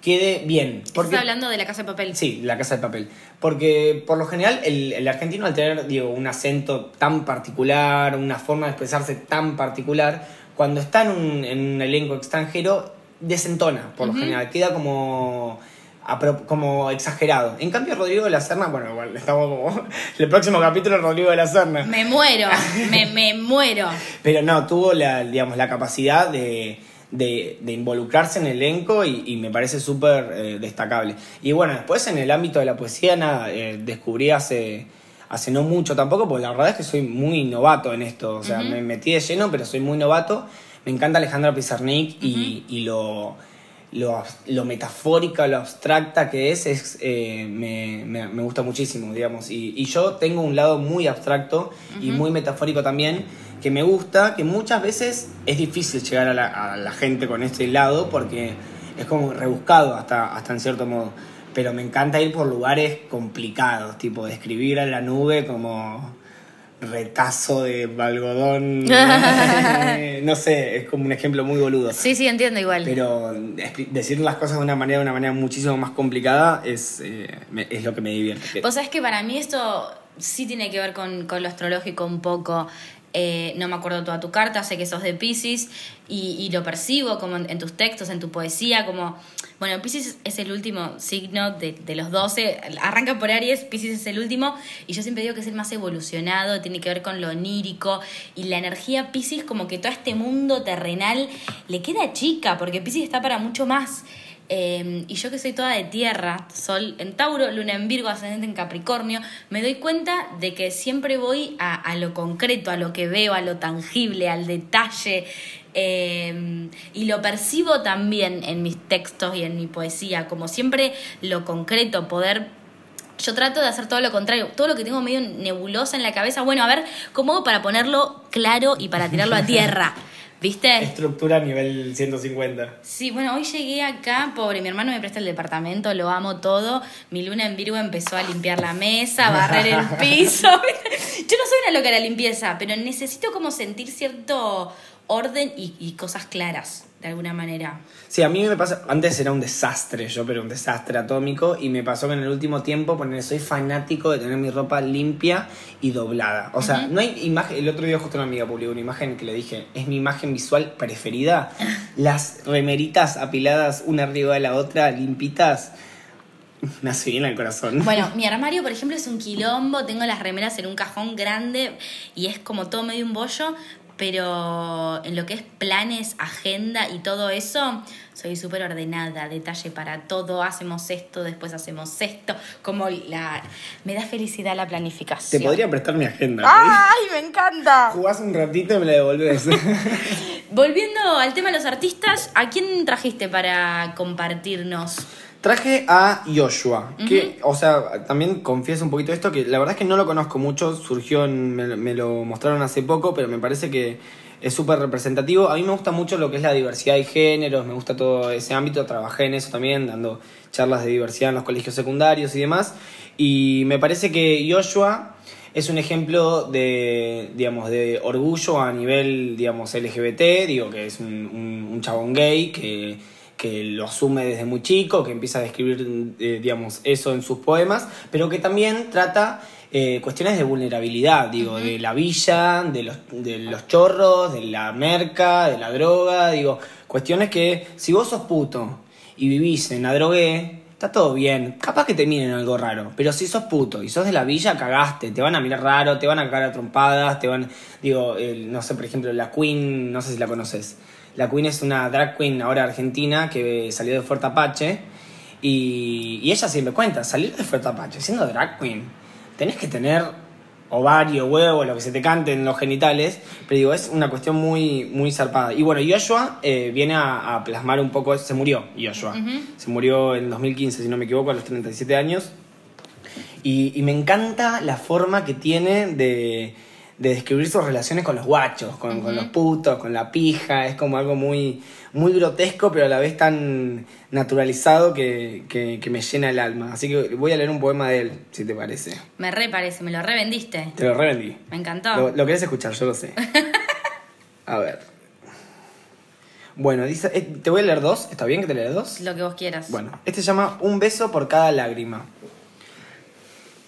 quede bien. Porque, ¿Estás hablando de la casa de papel? Sí, la casa de papel. Porque por lo general el, argentino al tener digo, un acento tan particular, una forma de expresarse tan particular, cuando está en un, en un elenco extranjero, desentona, por lo general. Queda como como exagerado. En cambio, Rodrigo de la Serna, bueno, igual estamos como. El próximo capítulo Rodrigo de la Serna. Me muero, me, me, muero. Pero no, tuvo la, digamos, la capacidad de, de, involucrarse en el elenco y, me parece súper eh, destacable. Y bueno, después en el ámbito de la poesía, nada, eh, descubrí hace, hace no mucho tampoco, porque la verdad es que soy muy novato en esto. O sea, me metí de lleno, pero soy muy novato. Me encanta Alejandra Pizarnik y, y lo lo, lo metafórica, lo abstracta que es, es eh, me, me, gusta muchísimo, digamos. Y, y, yo tengo un lado muy abstracto y muy metafórico también, que me gusta, que muchas veces es difícil llegar a la, a la, gente con este lado porque es como rebuscado hasta, hasta en cierto modo. Pero me encanta ir por lugares complicados, tipo describir a la nube como retazo de algodón. no sé, es como un ejemplo muy boludo. Sí, sí, entiendo igual. Pero decir las cosas de una manera, de una manera muchísimo más complicada es, eh, es lo que me divierte. Vos sabés que para mí esto sí tiene que ver con, con lo astrológico un poco. Eh, no me acuerdo toda tu carta, sé que sos de Pisces y, lo percibo como en, tus textos, en tu poesía, como, bueno, Pisces es el último signo de, de, los 12, arranca por Aries, Pisces es el último y yo siempre digo que es el más evolucionado, tiene que ver con lo onírico y la energía Pisces como que todo este mundo terrenal le queda chica porque Pisces está para mucho más. Em, y yo que soy toda de tierra, Sol en Tauro, Luna en Virgo, ascendente en Capricornio, me doy cuenta de que siempre voy a, lo concreto, a lo que veo, a lo tangible, al detalle. Em, y lo percibo también en mis textos y en mi poesía, como siempre lo concreto, poder yo trato de hacer todo lo contrario, todo lo que tengo medio nebulosa en la cabeza, bueno, a ver, ¿cómo hago para ponerlo claro y para tirarlo a tierra? ¿Viste? Estructura a nivel 150. Sí, bueno, hoy llegué acá, pobre, mi hermano me presta el departamento, lo amo todo. Mi luna en Virgo empezó a limpiar la mesa, a barrer el piso. Yo no soy una loca de la limpieza, pero necesito como sentir cierto orden y, cosas claras, de alguna manera. Sí, a mí me pasa, antes era un desastre yo, pero un desastre atómico, y me pasó que en el último tiempo, porque soy fanático de tener mi ropa limpia y doblada. O sea, no hay imagen, el otro día justo una amiga publicó una imagen que le dije, es mi imagen visual preferida, las remeritas apiladas una arriba de la otra, limpitas. Me hace bien al corazón. Bueno, mi armario, por ejemplo, es un quilombo. Tengo las remeras en un cajón grande y es como todo medio un bollo pero en lo que es planes, agenda y todo eso, soy súper ordenada, detalle para todo, hacemos esto, después hacemos esto, como la... Me da felicidad la planificación. Te podría prestar mi agenda. ¡Ay, me encanta! Jugás un ratito y me la devolvés. Volviendo al tema de los artistas, ¿a quién trajiste para compartirnos? Traje a Joshua, que, o sea, también confieso un poquito esto, que la verdad es que no lo conozco mucho, surgió, me, lo mostraron hace poco, pero me parece que es súper representativo. A mí me gusta mucho lo que es la diversidad de géneros, me gusta todo ese ámbito, trabajé en eso también, dando charlas de diversidad en los colegios secundarios y demás, y me parece que Joshua es un ejemplo de, digamos, de orgullo a nivel, digamos, LGBT, digo que es un, un chabón gay que que lo asume desde muy chico, que empieza a describir, eh, digamos, eso en sus poemas, pero que también trata eh, cuestiones de vulnerabilidad, digo, de la villa, de los, de los chorros, de la merca, de la droga, digo, cuestiones que si vos sos puto y vivís en la drogué, está todo bien, capaz que te miren algo raro, pero si sos puto y sos de la villa, cagaste, te van a mirar raro, te van a cagar a trompadas, te van, digo, no sé, por ejemplo, la Queen, no sé si la conoces la Queen es una drag queen ahora argentina que salió de Fuerte Apache. Y, ella siempre cuenta, salir de Fuerte Apache siendo drag queen, tenés que tener ovario, huevo, lo que se te cante en los genitales, pero digo, es una cuestión muy, muy zarpada. Y bueno, Joshua eh, viene a, plasmar un poco, se murió Joshua, se murió en 2015, si no me equivoco, a los 37 años, y, y me encanta la forma que tiene de de describir sus relaciones con los guachos, con, con los putos, con la pija. Es como algo muy, muy grotesco, pero a la vez tan naturalizado que, que, que me llena el alma. Así que voy a leer un poema de él, si te parece. Me re parece, me lo revendiste. Te lo revendí. Me encantó. Lo, lo querés escuchar, yo lo sé. A ver. Bueno, dice, eh, te voy a leer dos. ¿Está bien que te lea dos? Lo que vos quieras. Bueno, este se llama Un beso por cada lágrima.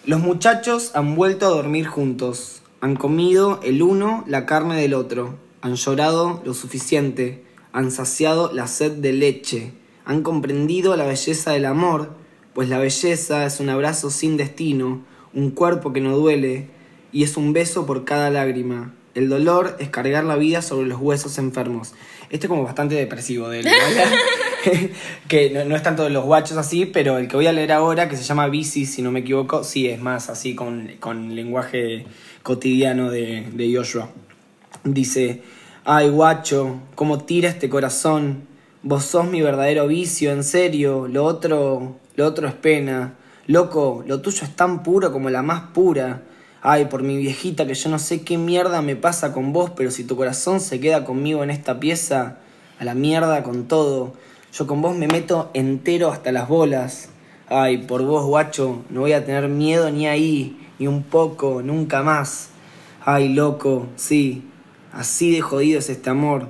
Los muchachos han vuelto a dormir juntos. Han comido el uno la carne del otro. Han llorado lo suficiente. Han saciado la sed de leche. Han comprendido la belleza del amor, pues la belleza es un abrazo sin destino, un cuerpo que no duele, y es un beso por cada lágrima. El dolor es cargar la vida sobre los huesos enfermos. Este es como bastante depresivo de él. ¿no? que no, no es tanto de los guachos así, pero el que voy a leer ahora, que se llama Bici, si no me equivoco, sí es más así con, con lenguaje cotidiano de, de Joshua. Dice, ay guacho, cómo tira este corazón. Vos sos mi verdadero vicio, en serio. Lo otro, lo otro es pena. Loco, lo tuyo es tan puro como la más pura. Ay, por mi viejita, que yo no sé qué mierda me pasa con vos, pero si tu corazón se queda conmigo en esta pieza, a la mierda con todo. Yo con vos me meto entero hasta las bolas. Ay, por vos, guacho, no voy a tener miedo ni ahí, ni un poco, nunca más. Ay, loco, sí, así de jodido es este amor.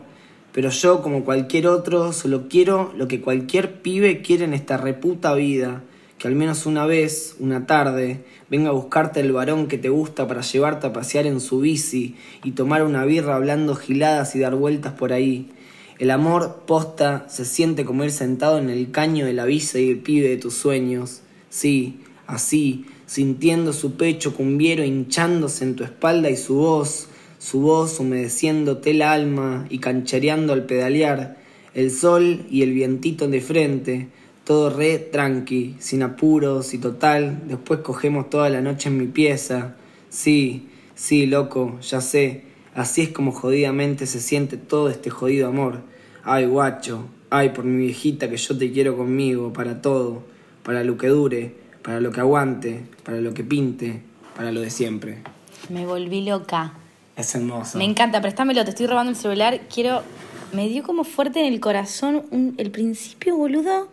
Pero yo, como cualquier otro, solo quiero lo que cualquier pibe quiere en esta reputa vida. Que al menos una vez, una tarde, venga a buscarte el varón que te gusta para llevarte a pasear en su bici y tomar una birra hablando giladas y dar vueltas por ahí. El amor, posta, se siente como ir sentado en el caño de la visa y el pibe de tus sueños. Sí, así, sintiendo su pecho cumbiero hinchándose en tu espalda y su voz, su voz humedeciéndote el alma y canchereando al pedalear, el sol y el vientito de frente, todo re tranqui, sin apuros y total, después cogemos toda la noche en mi pieza. Sí, sí, loco, ya sé, así es como jodidamente se siente todo este jodido amor. Ay, guacho, ay, por mi viejita que yo te quiero conmigo, para todo, para lo que dure, para lo que aguante, para lo que pinte, para lo de siempre. Me volví loca. Es hermoso. Me encanta, préstamelo, te estoy robando el celular. Quiero. Me dio como fuerte en el corazón un- el principio, boludo.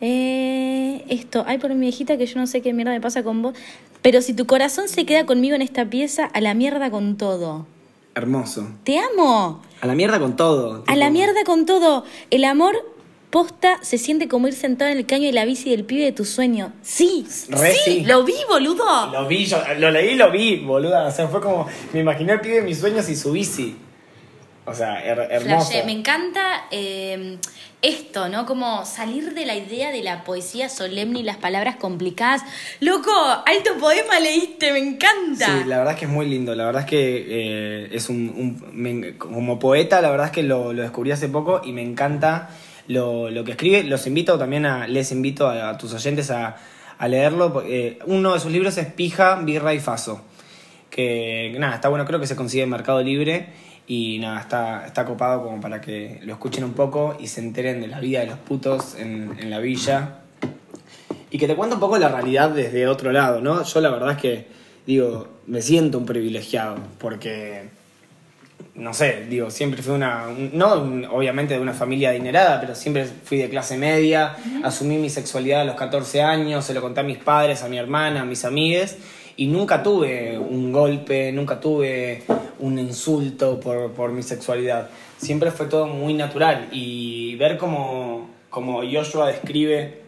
Eh, esto, ay, por mi viejita que yo no sé qué mierda me pasa con vos. Pero si tu corazón se queda conmigo en esta pieza, a la mierda con todo. Hermoso. ¡Te amo! A la mierda con todo. A la mierda con todo. El amor posta se siente como ir sentado en el caño de la bici del pibe de tu sueño. Sí, Re sí, sí. lo vi, boludo. Lo vi, yo lo leí y lo vi, boluda. O sea, fue como. Me imaginé el pibe de mis sueños y su bici. O sea, her-. Flashé. Me encanta eh, esto, ¿no? Como salir de la idea de la poesía solemne y las palabras complicadas. Loco, alto poema leíste, me encanta. Sí, la verdad es que es muy lindo. La verdad es que eh, es un. un- me- como poeta, la verdad es que lo, lo descubrí hace poco y me encanta lo, lo que escribe. Los invito también a. Les invito a, a tus oyentes a, a leerlo. porque, eh, uno de sus libros es Pija, Birra y Faso. Que nada, está bueno, creo que se consigue en Mercado Libre. Y nada, está, está copado como para que lo escuchen un poco y se enteren de la vida de los putos en, en la villa. Y que te cuente un poco la realidad desde otro lado, ¿no? Yo la verdad es que, digo, me siento un privilegiado, porque, no sé, digo, siempre fui una, un- no obviamente de una familia adinerada, pero siempre fui de clase media, asumí mi sexualidad a los 14 años, se lo conté a mis padres, a mi hermana, a mis amigues, y nunca tuve un golpe, nunca tuve un insulto por, por mi sexualidad. Siempre fue todo muy natural, y ver cómo, cómo Joshua describe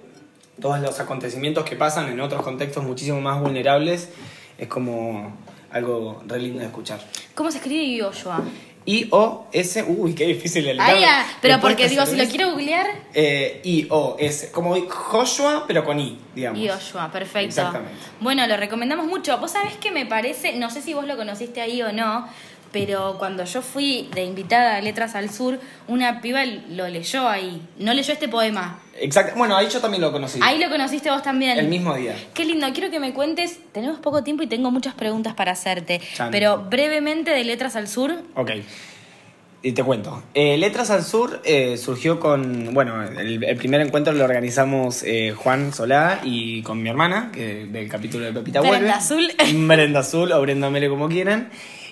todos los acontecimientos que pasan en otros contextos muchísimo más vulnerables es como algo re lindo de escuchar. ¿Cómo se escribe Joshua? I-O-S, uy, qué difícil el Ah, ya, pero ¿Me porque digo, si lo quiero googlear. Eh, I-O-S, como Joshua, pero con I, digamos. Joshua, perfecto. Exactamente. Bueno, lo recomendamos mucho. Vos sabés que me parece, no sé si vos lo conociste ahí o no, pero cuando yo fui de invitada a Letras al Sur, una piba lo leyó ahí. No leyó este poema. Exacto. Bueno, ahí yo también lo conocí. Ahí lo conociste vos también. El mismo día. Qué lindo, quiero que me cuentes, tenemos poco tiempo y tengo muchas preguntas para hacerte, pero brevemente de Letras al Sur, Ok. Y te cuento. Eh, Letras al Sur eh, surgió con. Bueno, el, el primer encuentro lo organizamos eh, Juan Solá y con mi hermana, que del capítulo de Pepita Brenda Vuelve. Azul. Brenda Azul o Brenda Mele, como quieran.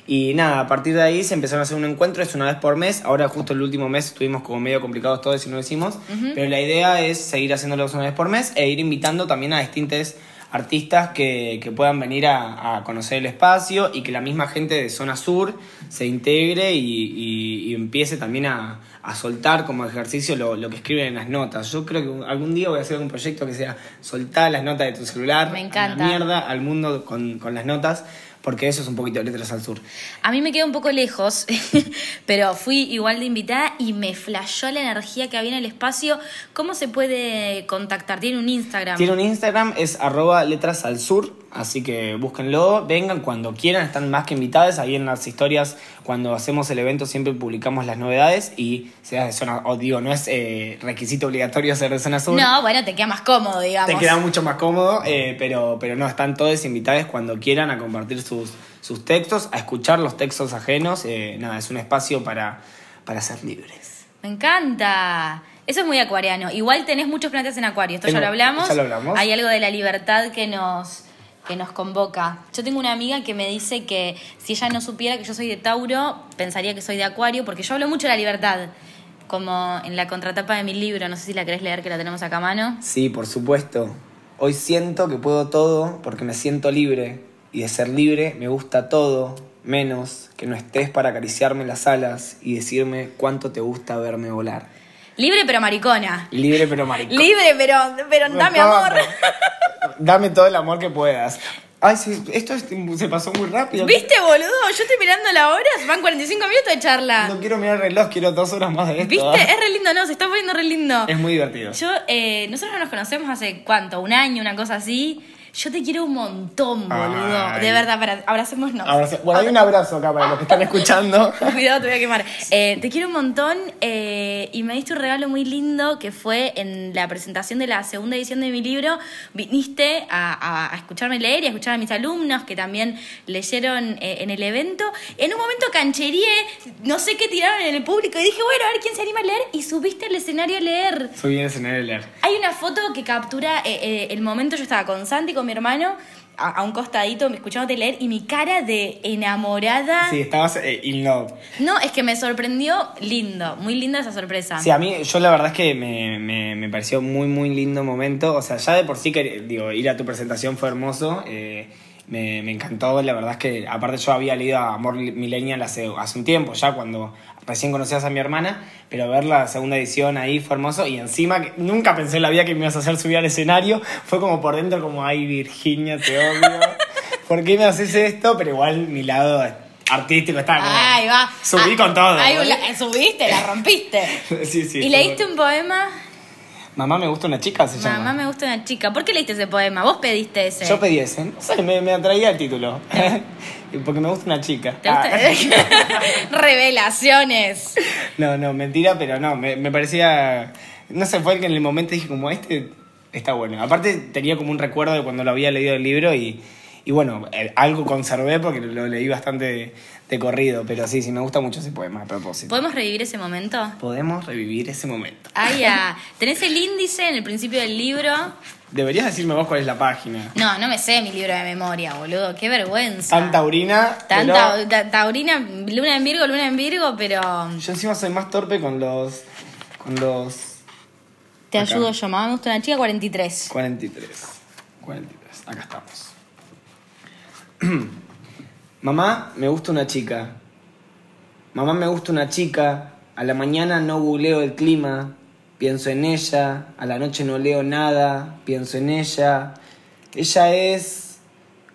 Y nada, a partir de ahí se empezaron a hacer un encuentro, es una vez por mes. Ahora, justo el último mes, estuvimos como medio complicados todos y no lo hicimos. Pero la idea es seguir haciéndolos una vez por mes e ir invitando también a distintos artistas que, que puedan venir a, a conocer el espacio y que la misma gente de Zona Sur se integre y, y- y empiece también a, a soltar como ejercicio lo, lo que escriben en las notas. Yo creo que algún día voy a hacer un proyecto que sea soltar las notas de tu celular Me a la encanta. mierda al mundo con, con las notas, porque eso es un poquito letras al sur. A mí me queda un poco lejos, pero fui igual de invitada y me flashó la energía que había en el espacio. ¿Cómo se puede contactar? Tiene un Instagram. Tiene un Instagram, es arroba letras al sur, así que búsquenlo, vengan cuando quieran, están más que invitadas. Ahí en las historias, cuando hacemos el evento, siempre publicamos las novedades y seas de zona, o digo, no es eh, requisito obligatorio ser de zona sur. No, bueno, te queda más cómodo, digamos. Te queda mucho más cómodo, eh, pero, pero no, están todos invitados cuando quieran a compartir sus, sus textos, a escuchar los textos ajenos. eh, nada, es un espacio para, para ser libres. Me encanta. Eso es muy acuariano. Igual tenés muchos planetas en acuario. Esto ya lo hablamos. ya lo hablamos. Hay algo de la libertad que nos, que nos convoca. Yo tengo una amiga que me dice que si ella no supiera que yo soy de Tauro, pensaría que soy de Acuario, porque yo hablo mucho de la libertad. Como en la contratapa de mi libro, no sé si la querés leer, que la tenemos acá a mano. Sí, por supuesto. Hoy siento que puedo todo porque me siento libre. Y de ser libre me gusta todo, menos que no estés para acariciarme las alas y decirme cuánto te gusta verme volar. Libre pero maricona. Libre pero maricón. Libre pero, pero Me dame amor. Dame todo el amor que puedas. Ay, sí, esto es- se pasó muy rápido. ¿Viste, boludo? Yo estoy mirando la hora, van 45 minutos de charla. No quiero mirar el reloj, quiero dos horas más de esto. ¿Viste? Es re lindo, no, se está poniendo re lindo. Es muy divertido. Yo, eh, nosotros no nos conocemos hace cuánto, un año, una cosa así. Yo te quiero un montón, boludo. Ay. De verdad, para, abracémonos. Bueno, hay un abrazo acá para los que están escuchando. Cuidado, te voy a quemar. Eh, te quiero un montón eh, y me diste un regalo muy lindo que fue en la presentación de la segunda edición de mi libro. Viniste a, a- a escucharme leer y a escuchar a mis alumnos que también leyeron eh, en el evento. En un momento cancheríe, no sé qué tiraron en el público y dije, bueno, a ver quién se anima a leer y subiste al escenario a leer. Soy bien escenario de leer. Hay una foto que captura el momento, yo estaba con Santi, con mi hermano, a, a un costadito, escuchándote leer y mi cara de enamorada. Sí, estabas eh, in love. No, es que me sorprendió lindo, muy linda esa sorpresa. Sí, a mí, yo la verdad es que me, me, me pareció muy, muy lindo momento. O sea, ya de por sí que, digo, ir a tu presentación fue hermoso. eh, me, me encantó, la verdad es que, aparte yo había leído a Amor Millennial hace, hace un tiempo, ya cuando recién conocías a mi hermana, pero ver la segunda edición ahí fue hermoso y encima que nunca pensé en la vida que me ibas a hacer subir al escenario, fue como por dentro como, ay Virginia, te odio, ¿por qué me haces esto? Pero igual mi lado artístico está como, Ahí va. subí Ah, con todo. ahí la- subiste, la rompiste. sí, sí. ¿Y leíste un poema? Mamá me gusta una chica, se llama. Mamá me gusta una chica. ¿Por qué leíste ese poema? Vos pediste ese. Yo pedí ese, no sé, me, me atraía el título. Porque me gusta una chica. ¿Te gusta? Ah, Revelaciones. no, no, mentira, pero no, me, me parecía. No sé, fue el que en el momento dije, como este está bueno. Aparte, tenía como un recuerdo de cuando lo había leído el libro y, y bueno, eh, algo conservé porque lo leí bastante de, de corrido. Pero sí, sí, me gusta mucho ese poema a propósito. ¿Podemos revivir ese momento? Podemos revivir ese momento. Ah, ya. ¿Tenés el índice en el principio del libro? Deberías decirme vos cuál es la página. No, no me sé mi libro de memoria, boludo. Qué vergüenza. Tan taurina. Tanta pero ta- taurina, luna en Virgo, luna en Virgo, pero Yo encima soy más torpe con los. con los. te Acá. ayudo yo. Mamá me gusta una chica 43. 43. 43. Acá estamos. Mamá, me gusta una chica. Mamá, me gusta una chica. A la mañana no googleo el clima. Pienso en ella. A la noche no leo nada. Pienso en ella. Ella es...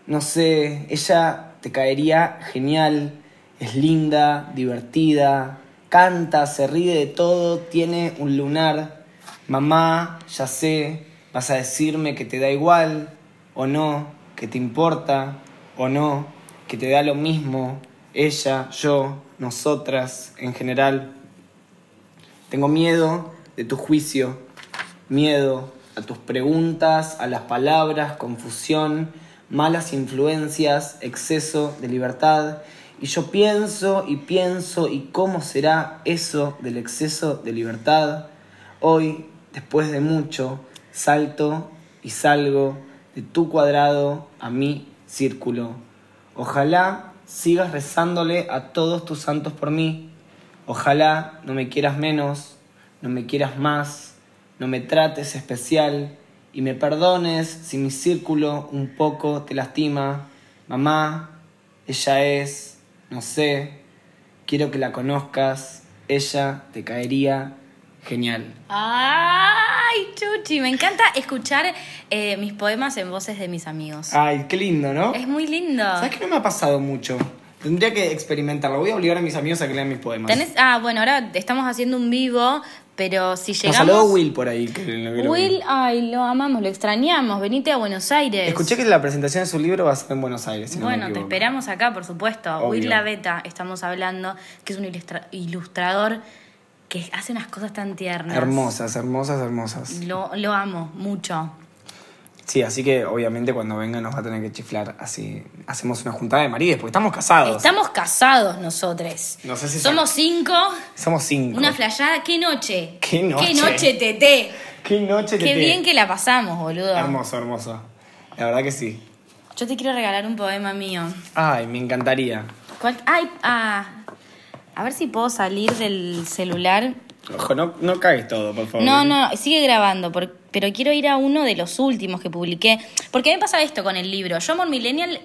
No sé, ella te caería genial. Es linda, divertida. Canta, se ríe de todo. Tiene un lunar. Mamá, ya sé, vas a decirme que te da igual, o no, que te importa, o no, que te da lo mismo, ella, yo, nosotras, en general. Tengo miedo de tu juicio, miedo a tus preguntas, a las palabras, confusión, malas influencias, exceso de libertad. Y yo pienso y pienso y cómo será eso del exceso de libertad. Hoy, después de mucho, salto y salgo de tu cuadrado a mi círculo. Ojalá sigas rezándole a todos tus santos por mí. Ojalá no me quieras menos, no me quieras más, no me trates especial y me perdones si mi círculo un poco te lastima. Mamá, ella es, no sé, quiero que la conozcas, ella te caería genial. ¡Ay, Chuchi! Me encanta escuchar eh, mis poemas en voces de mis amigos. Ay, qué lindo, ¿no? Es muy lindo. ¿Sabes que no me ha pasado mucho? Tendría que experimentarlo. Voy a obligar a mis amigos a que lean mis poemas. ¿Tenés- Ah, bueno, ahora estamos haciendo un vivo, pero si Nos llegamos... saludó Will por ahí. que lo- Will, ay, lo amamos, lo extrañamos. Venite a Buenos Aires. Escuché que la presentación de su libro va a ser en Buenos Aires. si no me Bueno, te esperamos acá, por supuesto. Obvio. Will Laveta, estamos hablando, que es un ilustra- ilustrador que hace unas cosas tan tiernas. Hermosas, hermosas, hermosas. Lo, lo amo mucho. Sí, así que obviamente cuando venga nos va a tener que chiflar así. Hacemos una juntada de marides, porque estamos casados. Estamos casados nosotros. No sé si Somos cinco. Somos cinco. Una flayada. ¿Qué noche? ¿Qué noche? ¿Qué noche, Tete? Qué noche Qué Tete. bien que la pasamos, boludo. Hermoso, hermoso. La verdad que sí. Yo te quiero regalar un poema mío. Ay, me encantaría. ¿Cuál? Ay, ah. A ver si puedo salir del celular. Ojo, no, no cagues todo, por favor. No, no, sigue grabando, por- pero quiero ir a uno de los últimos que publiqué. Porque me pasa esto con el libro. Yo, Amor Millennial,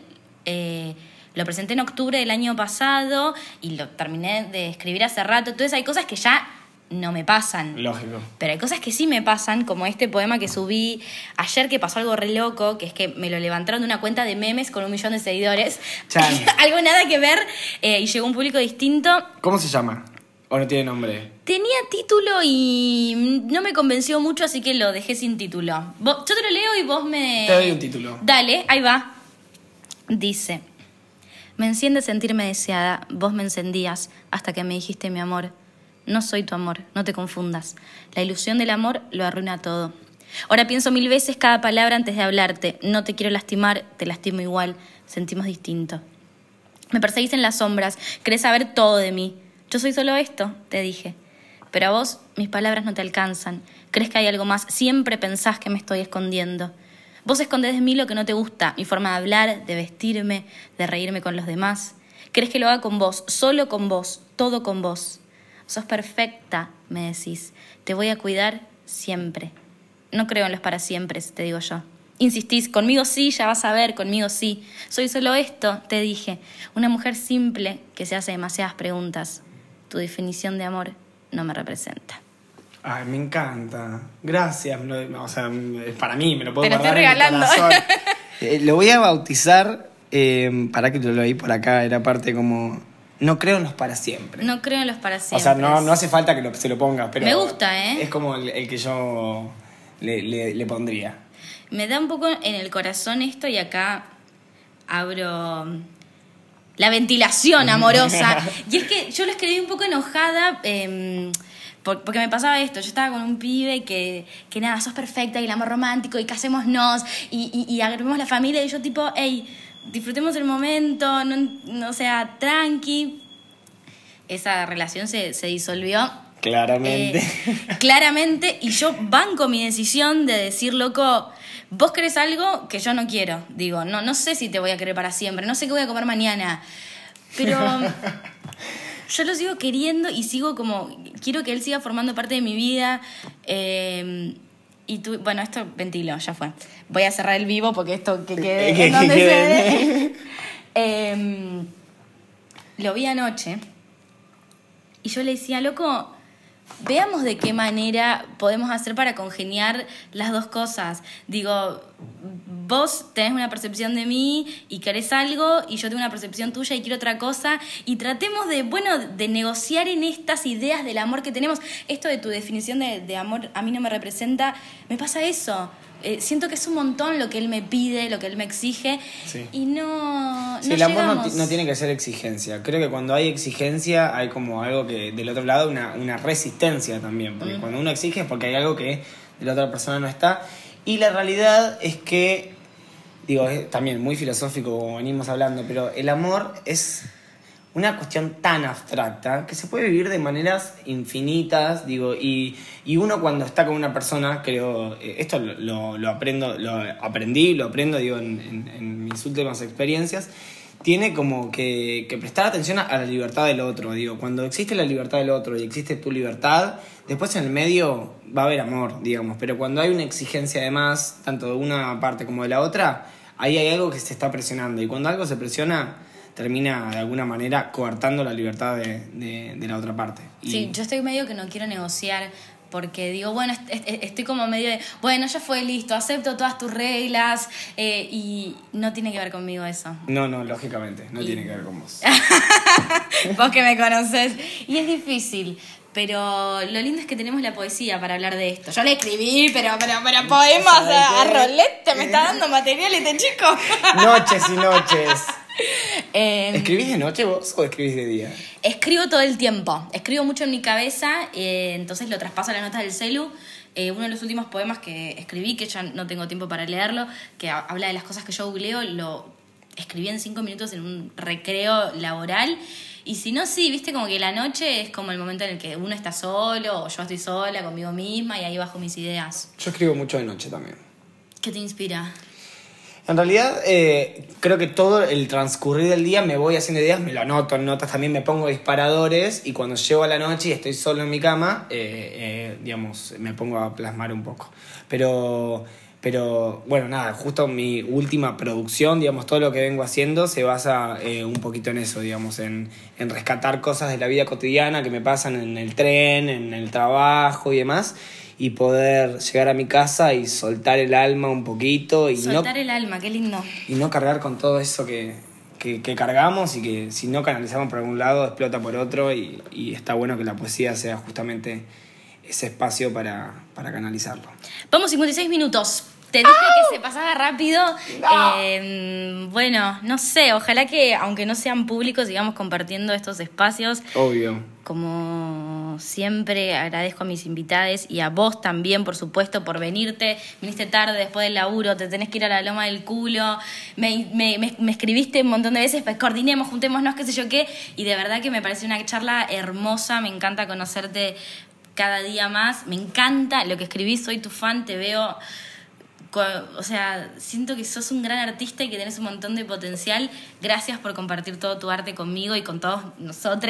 eh, lo presenté en octubre del año pasado y lo terminé de escribir hace rato. Entonces hay cosas que ya no me pasan. Lógico. Pero hay cosas que sí me pasan, como este poema que subí ayer que pasó algo re loco, que es que me lo levantaron de una cuenta de memes con un millón de seguidores. Algo nada que ver eh, y llegó un público distinto. ¿Cómo se llama? ¿O no tiene nombre? Tenía título y no me convenció mucho, así que lo dejé sin título. Yo te lo leo y vos me... Te doy un título. Dale, ahí va. Dice, me enciende sentirme deseada, vos me encendías hasta que me dijiste mi amor. No soy tu amor, no te confundas. La ilusión del amor lo arruina todo. Ahora pienso mil veces cada palabra antes de hablarte. No te quiero lastimar, te lastimo igual. Sentimos distinto. Me perseguís en las sombras, querés saber todo de mí. Yo soy solo esto, te dije. Pero a vos mis palabras no te alcanzan. Crees que hay algo más, siempre pensás que me estoy escondiendo. Vos escondés de mí lo que no te gusta, mi forma de hablar, de vestirme, de reírme con los demás. Crees que lo haga con vos, solo con vos, todo con vos. Sos perfecta, me decís. Te voy a cuidar siempre. No creo en los para siempre, te digo yo. Insistís, conmigo sí, ya vas a ver, conmigo sí. Soy solo esto, te dije. Una mujer simple que se hace demasiadas preguntas. Tu definición de amor no me representa. Ay, me encanta. Gracias. O sea, es para mí, me lo puedo Te lo guardar estoy regalando. corazón. Eh, lo voy a bautizar, eh, para que lo leí por acá, era parte como... No creo en los para siempre. No creo en los para siempre. o sea, no, no hace falta que lo- se lo ponga, pero... Me gusta, ¿eh? Es como el, el que yo le, le- le pondría. Me da un poco en el corazón esto y acá abro la ventilación amorosa. y es que yo lo escribí un poco enojada. eh, por- porque me pasaba esto, yo estaba con un pibe que, que nada, sos perfecta y el amor romántico y casémonos y, y, y la familia y yo tipo, hey, disfrutemos el momento, no, no sea tranqui. Esa relación se, se disolvió Claramente. eh, claramente, y yo banco mi decisión de decir, loco, vos querés algo que yo no quiero. Digo, no, no sé si te voy a querer para siempre, no sé qué voy a comer mañana. Pero yo lo sigo queriendo y sigo como, quiero que él siga formando parte de mi vida. eh, y tú, bueno, esto ventilo, ya fue. Voy a cerrar el vivo porque esto que quede Que- en donde se. Em, lo vi anoche y yo le decía, loco, veamos de qué manera podemos hacer para congeniar las dos cosas. Digo, vos tenés una percepción de mí y querés algo y yo tengo una percepción tuya y quiero otra cosa y tratemos de, bueno, de negociar en estas ideas del amor que tenemos. Esto de tu definición de, de amor a mí no me representa, me pasa eso. Eh, siento que es un montón lo que él me pide, lo que él me exige Sí. y no... Sí, no el amor no, no tiene que ser exigencia. Creo que cuando hay exigencia hay como algo que del otro lado, una, una resistencia también. Mm. Porque cuando uno exige es porque hay algo que de la otra persona no está. Y la realidad es que, digo, es también muy filosófico como venimos hablando, pero el amor es una cuestión tan abstracta que se puede vivir de maneras infinitas, digo, y, y uno cuando está con una persona, creo, eh, esto lo, lo, aprendo, lo aprendí, lo aprendo, digo, en, mis últimas experiencias, tiene como que, que, prestar atención a la libertad del otro, digo, cuando existe la libertad del otro y existe tu libertad, después en el medio va a haber amor, digamos, pero cuando hay una exigencia de más, tanto de una parte como de la otra, ahí hay algo que se está presionando, y cuando algo se presiona termina de alguna manera coartando la libertad de, de, la otra parte. Sí, yo estoy medio que no quiero negociar porque digo, bueno, estoy como medio de, bueno, ya fue listo, acepto todas tus reglas eh, y no tiene que ver conmigo eso. No, no, lógicamente, no tiene que ver con vos. vos que me conoces. Y es difícil. Pero lo lindo es que tenemos la poesía para hablar de esto. Yo le escribí, pero, pero, pero poemas a, a rolete, me está dando material este chico. Noches y noches. Em, ¿Escribís de noche vos o escribís de día? Escribo todo el tiempo. Escribo mucho en mi cabeza, eh, entonces lo traspaso a las notas del celu. Eh, uno de los últimos poemas que escribí, que ya no tengo tiempo para leerlo, que habla de las cosas que yo googleo, lo escribí en cinco minutos en un recreo laboral. Y si no, sí, viste como que la noche es como el momento en el que uno está solo o yo estoy sola conmigo misma y ahí bajo mis ideas. Yo escribo mucho de noche también. ¿Qué te inspira? En realidad, eh, creo que todo el transcurrir del día me voy haciendo ideas, me lo anoto en notas, también me pongo disparadores y cuando llego a la noche y estoy solo en mi cama, eh, eh, digamos, me pongo a plasmar un poco. Pero, pero, bueno, nada, justo mi última producción, digamos, todo lo que vengo haciendo se basa un poquito en eso, digamos, en, en rescatar cosas de la vida cotidiana que me pasan en el tren, en el trabajo y demás y poder llegar a mi casa y soltar el alma un poquito. Y soltar el alma, qué lindo. Y no cargar con todo eso que, que, cargamos y que si no canalizamos por algún lado explota por otro y, y está bueno que la poesía sea justamente ese espacio para, para canalizarlo. Vamos 56 minutos. Te dije que se pasaba rápido. Em, bueno, no sé, ojalá que, aunque no sean públicos, sigamos compartiendo estos espacios. Obvio. Como siempre, agradezco a mis invitados y a vos también, por supuesto, por venirte. Viniste tarde después del laburo, te tenés que ir a la loma del culo. Me, me, me, escribiste un montón de veces, pues coordinemos, juntémonos, qué sé yo qué. Y de verdad que me parece una charla hermosa, me encanta conocerte cada día más. Me encanta lo que escribís, soy tu fan, te veo o sea, siento que sos un gran artista y que tenés un montón de potencial. Gracias por compartir todo tu arte conmigo y con todos nosotros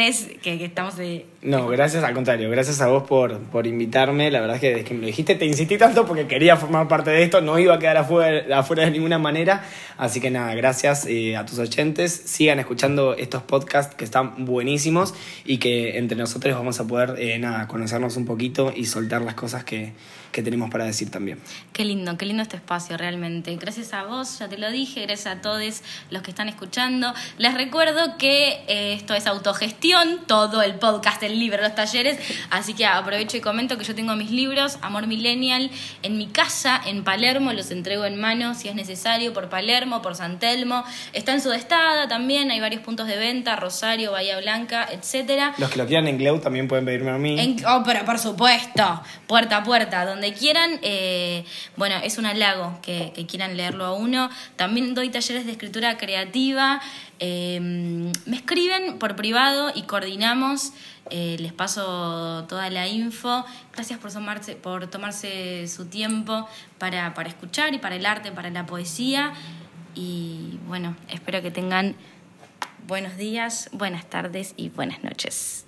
que, estamos de... No, gracias al contrario, gracias a vos por, por invitarme. La verdad es que desde que me lo dijiste te insistí tanto porque quería formar parte de esto, no iba a quedar afuera, afuera de ninguna manera. Así que nada, gracias eh, a tus oyentes. Sigan escuchando estos podcasts que están buenísimos y que entre nosotros vamos a poder, eh, nada, conocernos un poquito y soltar las cosas que que tenemos para decir también. Qué lindo, qué lindo este espacio realmente. Gracias a vos, ya te lo dije, gracias a todos los que están escuchando. Les recuerdo que eh, esto es autogestión, todo el podcast, el libro, los talleres, así que aprovecho y comento que yo tengo mis libros, Amor Millennial, en mi casa, en Palermo, los entrego en mano si es necesario, por Palermo, por San Telmo. Está en Sudestada también, hay varios puntos de venta, Rosario, Bahía Blanca, etcétera. Los que lo quieran en Gleu también pueden pedirme a mí. oh, pero por supuesto, puerta a puerta, donde donde quieran. Eh, bueno, es un halago que, quieran leerlo a uno. También doy talleres de escritura creativa. Em, me escriben por privado y coordinamos. Eh, les paso toda la info. Gracias por tomarse, por tomarse su tiempo para, para escuchar y para el arte, para la poesía. Y bueno, espero que tengan buenos días, buenas tardes y buenas noches.